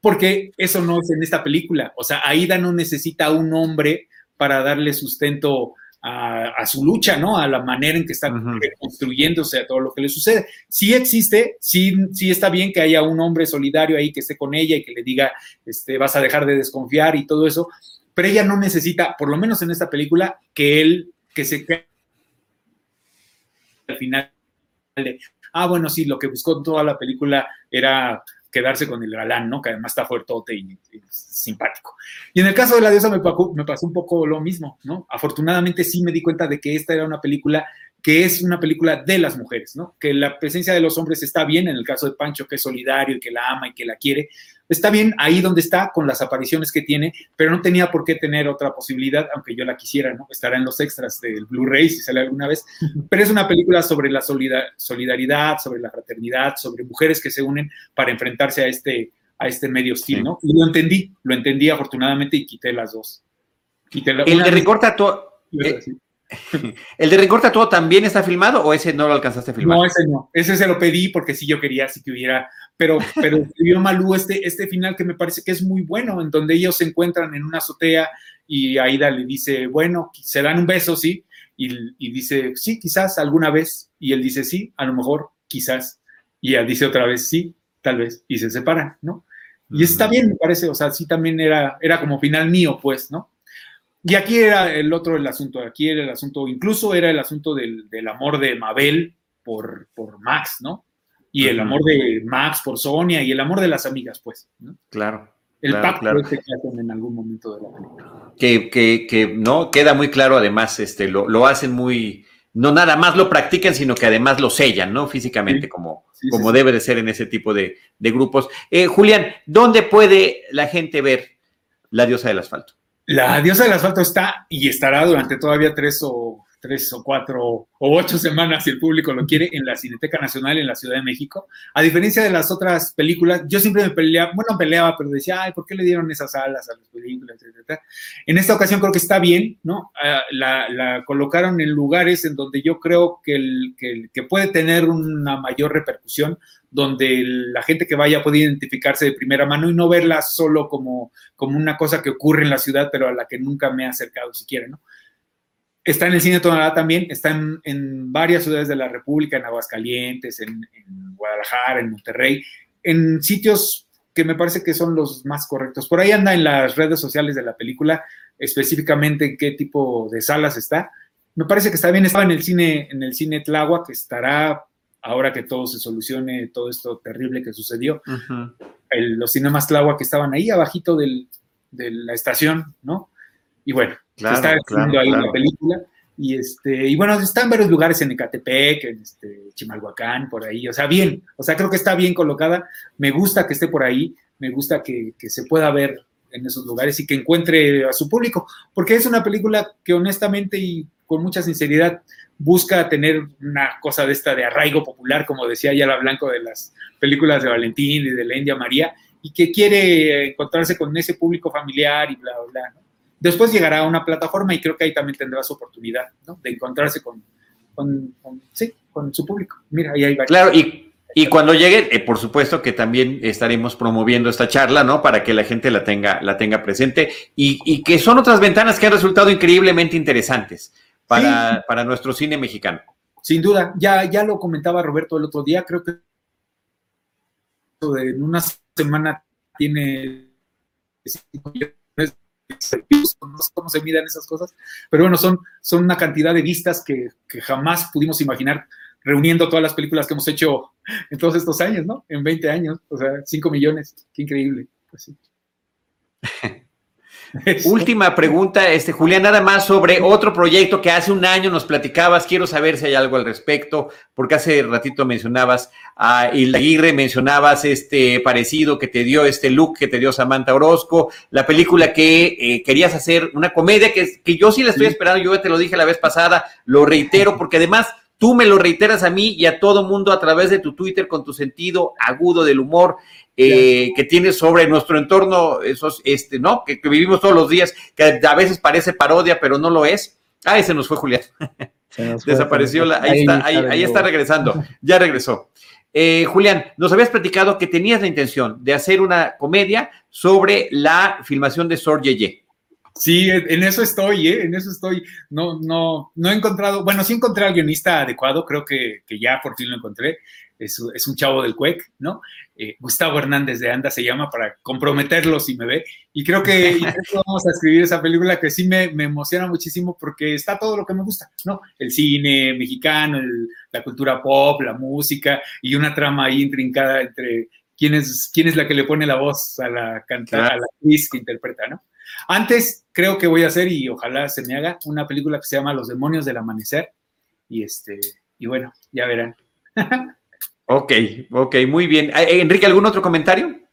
porque eso no es en esta película. O sea, Aida no necesita un hombre para darle sustento a, su lucha, ¿no? A la manera en que está construyéndose a todo lo que le sucede. Sí existe, sí, sí está bien que haya un hombre solidario ahí que esté con ella y que le diga, este, vas a dejar de desconfiar y todo eso, pero ella no necesita, por lo menos en esta película, que él, que se quede al final de, ah, bueno, sí, lo que buscó toda la película era quedarse con el galán, ¿no? Que además está fuertote y, simpático. Y en el caso de La Diosa me, me pasó un poco lo mismo, ¿no? Afortunadamente sí me di cuenta de que esta era una película que es una película de las mujeres, ¿no? Que la presencia de los hombres está bien, en el caso de Pancho, que es solidario y que la ama y que la quiere, está bien ahí donde está, con las apariciones que tiene, pero no tenía por qué tener otra posibilidad, aunque yo la quisiera, ¿no? Estará en los extras del Blu-ray si sale alguna vez, pero es una película sobre la solidaridad, sobre la fraternidad, sobre mujeres que se unen para enfrentarse a este, a este medio hostil, ¿no? Y lo entendí, lo entendí afortunadamente y quité las dos. Quité la, el de recorta todo. ¿El de Recorta Todo también está filmado o ese no lo alcanzaste a filmar? No, ese no. Ese se lo pedí porque sí yo quería, sí que hubiera. Pero, pero escribió Malú este, este final que me parece que es muy bueno, en donde ellos se encuentran en una azotea y Aida le dice, bueno, se dan un beso, sí. Y, y dice, sí, quizás alguna vez. Y él dice, sí, a lo mejor, quizás. Y ella dice otra vez, sí, tal vez. Y se separan, ¿no? Y está bien, me parece. O sea, sí también era, era como final mío, pues, ¿no? Y aquí era el otro el asunto, aquí era el asunto, incluso era el asunto del, amor de Mabel por, por Max, ¿no? Y el amor de Max por Sonia y el amor de las amigas, pues, ¿no? Claro. El pacto este que hacen en algún momento de la película. Que, que, que no, queda muy claro, además, este, lo, lo, hacen muy, no nada más lo practican, sino que además lo sellan, ¿no? Físicamente, como, como debe de ser en ese tipo de, de grupos. Eh, Julián, ¿dónde puede la gente ver La diosa del asfalto? La diosa del asfalto está y estará durante todavía tres o tres o cuatro o ocho semanas, si el público lo quiere, en la Cineteca Nacional en la Ciudad de México. A diferencia de las otras películas, yo siempre me peleaba, bueno, peleaba, pero decía, ay, ¿por qué le dieron esas alas a las películas? En esta ocasión creo que está bien, ¿no? Ah, la, colocaron en lugares en donde yo creo que, el, que, puede tener una mayor repercusión, donde la gente que vaya puede identificarse de primera mano y no verla solo como, como una cosa que ocurre en la ciudad, pero a la que nunca me he acercado siquiera, ¿no? Está en el cine Tonalá también, está en, varias ciudades de la República, en Aguascalientes, en, Guadalajara, en Monterrey, en sitios que me parece que son los más correctos. Por ahí anda en las redes sociales de la película, específicamente en qué tipo de salas está. Me parece que está bien, estaba en el cine, en el cine Tlagua, que estará ahora que todo se solucione, todo esto terrible que sucedió. los cinemas Tlagua que estaban ahí abajito de la estación, ¿no? Y bueno, está haciendo ahí la película. Y, este, y bueno, está en varios lugares en Ecatepec, en este, Chimalhuacán, por ahí. O sea, bien, o sea, creo que está bien colocada. Me gusta que esté por ahí, me gusta que, que se pueda ver en esos lugares y que encuentre a su público, porque es una película que honestamente y con mucha sinceridad busca tener una cosa de esta de arraigo popular, como decía Ayala Blanco de las películas de Valentín y de la India María, y que quiere encontrarse con ese público familiar y bla, bla, bla. Después llegará a una plataforma y creo que ahí también tendrá su oportunidad ¿no? de encontrarse con, con, su público. Mira, ahí hay Claro, y, cuando llegue, eh, por supuesto que también estaremos promoviendo esta charla, ¿no? Para que la gente la tenga, la tenga presente y que son otras ventanas que han resultado increíblemente interesantes para, para nuestro cine mexicano. Sin duda, ya, ya lo comentaba Roberto el otro día, creo que en una semana tiene no sé cómo se midan esas cosas, pero bueno, son, son una cantidad de vistas que, jamás pudimos imaginar reuniendo todas las películas que hemos hecho en todos estos años, ¿no? En 20 años, o sea, 5 millones, qué increíble. Pues sí. Última pregunta, este Julián, nada más sobre otro proyecto que hace un año nos platicabas. Quiero saber si hay algo al respecto, porque hace ratito mencionabas a Hilda Aguirre, mencionabas este parecido que te dio, este look que te dio Samantha Orozco, la película que eh, querías hacer, una comedia que, que yo sí la estoy esperando, yo te lo dije la vez pasada, lo reitero, porque además Tú me lo reiteras a mí y a todo mundo a través de tu Twitter con tu sentido agudo del humor eh, que tienes sobre nuestro entorno, esos, este, ¿no? Que, vivimos todos los días, que a veces parece parodia, pero no lo es. Ah, ese nos fue Julián. Desapareció la, ahí, está, ahí, está regresando, ya regresó. Eh, Julián, nos habías platicado que tenías la intención de hacer una comedia sobre la filmación de Sor Yeye. Sí, en eso estoy, ¿eh? en eso estoy. No, no, no he encontrado, bueno, sí encontré al guionista adecuado, creo que, que ya por fin lo encontré. Es, es un chavo del CUEC, ¿no? Eh, Gustavo Hernández de Anda se llama para comprometerlo si me ve. Y creo que vamos a escribir esa película que sí me, me, emociona muchísimo porque está todo lo que me gusta, ¿no? El cine mexicano, la cultura pop, la música y una trama ahí intrincada entre quién es, quién es la que le pone la voz a la cantante, a la actriz que interpreta, ¿no? Antes creo que voy a hacer, y ojalá se me haga, una película que se llama Los demonios del amanecer. Y este, y bueno, ya verán. ok, ok, muy bien. Eh, Enrique, ¿algún otro comentario?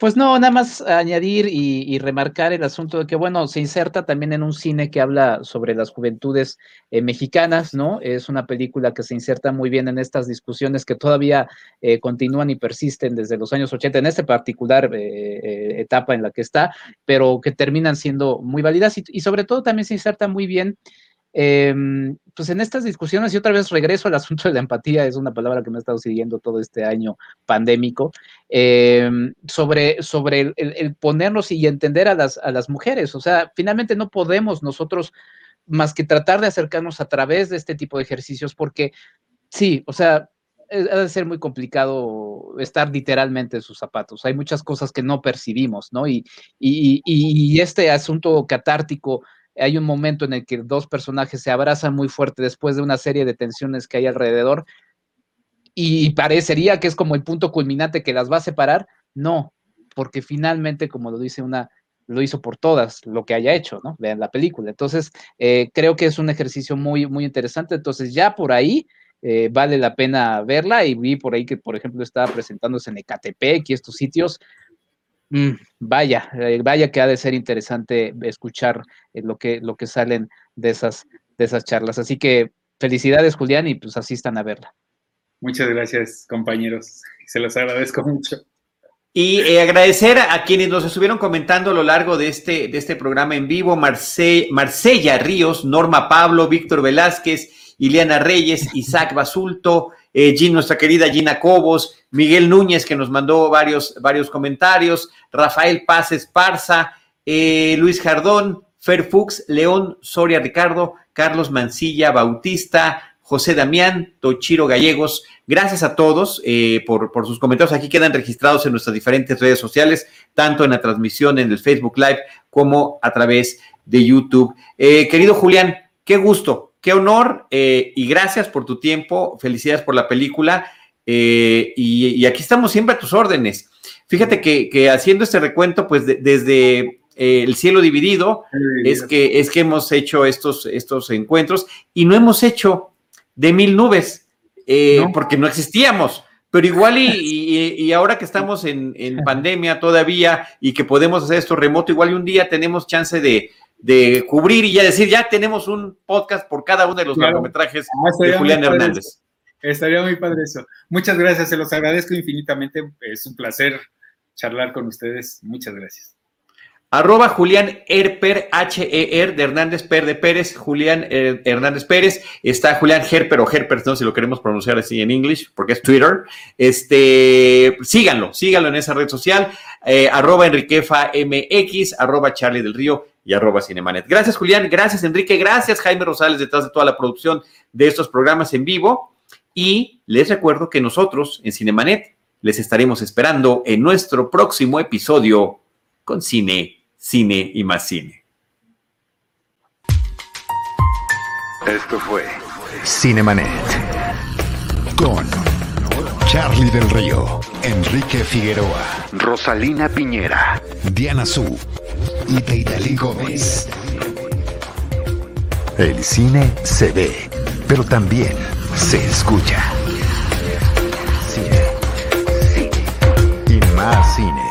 Pues no, nada más añadir y, remarcar el asunto de que, bueno, se inserta también en un cine que habla sobre las juventudes eh, mexicanas, ¿no? Es una película que se inserta muy bien en estas discusiones que todavía eh, continúan y persisten desde los años 80, en esta particular eh, etapa en la que está, pero que terminan siendo muy válidas y sobre todo también se inserta muy bien Em, pues en estas discusiones, y otra vez regreso al asunto de la empatía, es una palabra que me ha estado siguiendo todo este año pandémico, em, sobre, sobre el, ponernos y entender a las, a las mujeres. O sea, finalmente no podemos nosotros más que tratar de acercarnos a través de este tipo de ejercicios, porque sí, o sea, ha de ser muy complicado estar literalmente en sus zapatos. Hay muchas cosas que no percibimos, ¿no? Y, y este asunto catártico hay un momento en el que dos personajes se abrazan muy fuerte después de una serie de tensiones que hay alrededor y parecería que es como el punto culminante que las va a separar. No, porque finalmente, como lo dice una, lo hizo por todas, lo que haya hecho, ¿no? Vean la película. Entonces, eh, creo que es un ejercicio muy, muy interesante. Entonces, ya por ahí eh, vale la pena verla y vi por ahí que, por ejemplo, estaba presentándose en Ecatepec y estos sitios Mm, vaya, eh, vaya que ha de ser interesante escuchar eh, lo, que, lo que salen de esas, de esas charlas. Así que felicidades, Julián, y pues asistan a verla. Muchas gracias, compañeros. Se los agradezco mucho. Y eh, agradecer a quienes nos estuvieron comentando a lo largo de este, de este programa en vivo, Marce, Marcella Ríos, Norma Pablo, Víctor Velázquez, Ileana Reyes, Isaac Basulto, eh, nuestra querida Gina Cobos, Miguel Núñez, que nos mandó varios, varios comentarios, Rafael Paz Esparza, eh, Luis Jardón, Fer Fuchs, León Soria Ricardo, Carlos Mancilla Bautista, José Damián, Tochiro Gallegos. Gracias a todos eh, por, por, sus comentarios. Aquí quedan registrados en nuestras diferentes redes sociales, tanto en la transmisión en el Facebook Live como a través de YouTube. Eh, querido Julián, qué gusto qué honor eh, y gracias por tu tiempo, felicidades por la película eh, y, aquí estamos siempre a tus órdenes. Fíjate que, haciendo este recuento, pues desde eh, el cielo dividido, es que, es que hemos hecho estos, estos encuentros y no hemos hecho de mil nubes, porque no existíamos. Pero igual y, ahora que estamos en, en, pandemia todavía y que podemos hacer esto remoto, igual y un día tenemos chance de, de cubrir y ya decir, ya tenemos un podcast por cada uno de los largometrajes ah, de Julián Hernández. Estaría muy padre eso. Muchas gracias, se los agradezco infinitamente. Es un placer charlar con ustedes. Muchas gracias. Arroba Julián Herper, H-E-R, de Hernández Per de Pérez, Julián eh, Hernández Pérez. Está Julián Herper o Herper, no si lo queremos pronunciar así en inglés, porque es Twitter. Este, síganlo, síganlo en esa red social. Eh, arroba Enriquefa MX, arroba Charlie del Río y arroba Cinemanet. Gracias, Julián. Gracias, Enrique. Gracias, Jaime Rosales, detrás de toda la producción de estos programas en vivo. Y les recuerdo que nosotros en Cinemanet les estaremos esperando en nuestro próximo episodio con cine, cine y más cine. Esto fue Cinemanet con Charlie del Río, Enrique Figueroa, Rosalina Piñera, Diana Su y Deidali Gómez. El cine se ve, pero también se escucha. Cine, cine y más cine.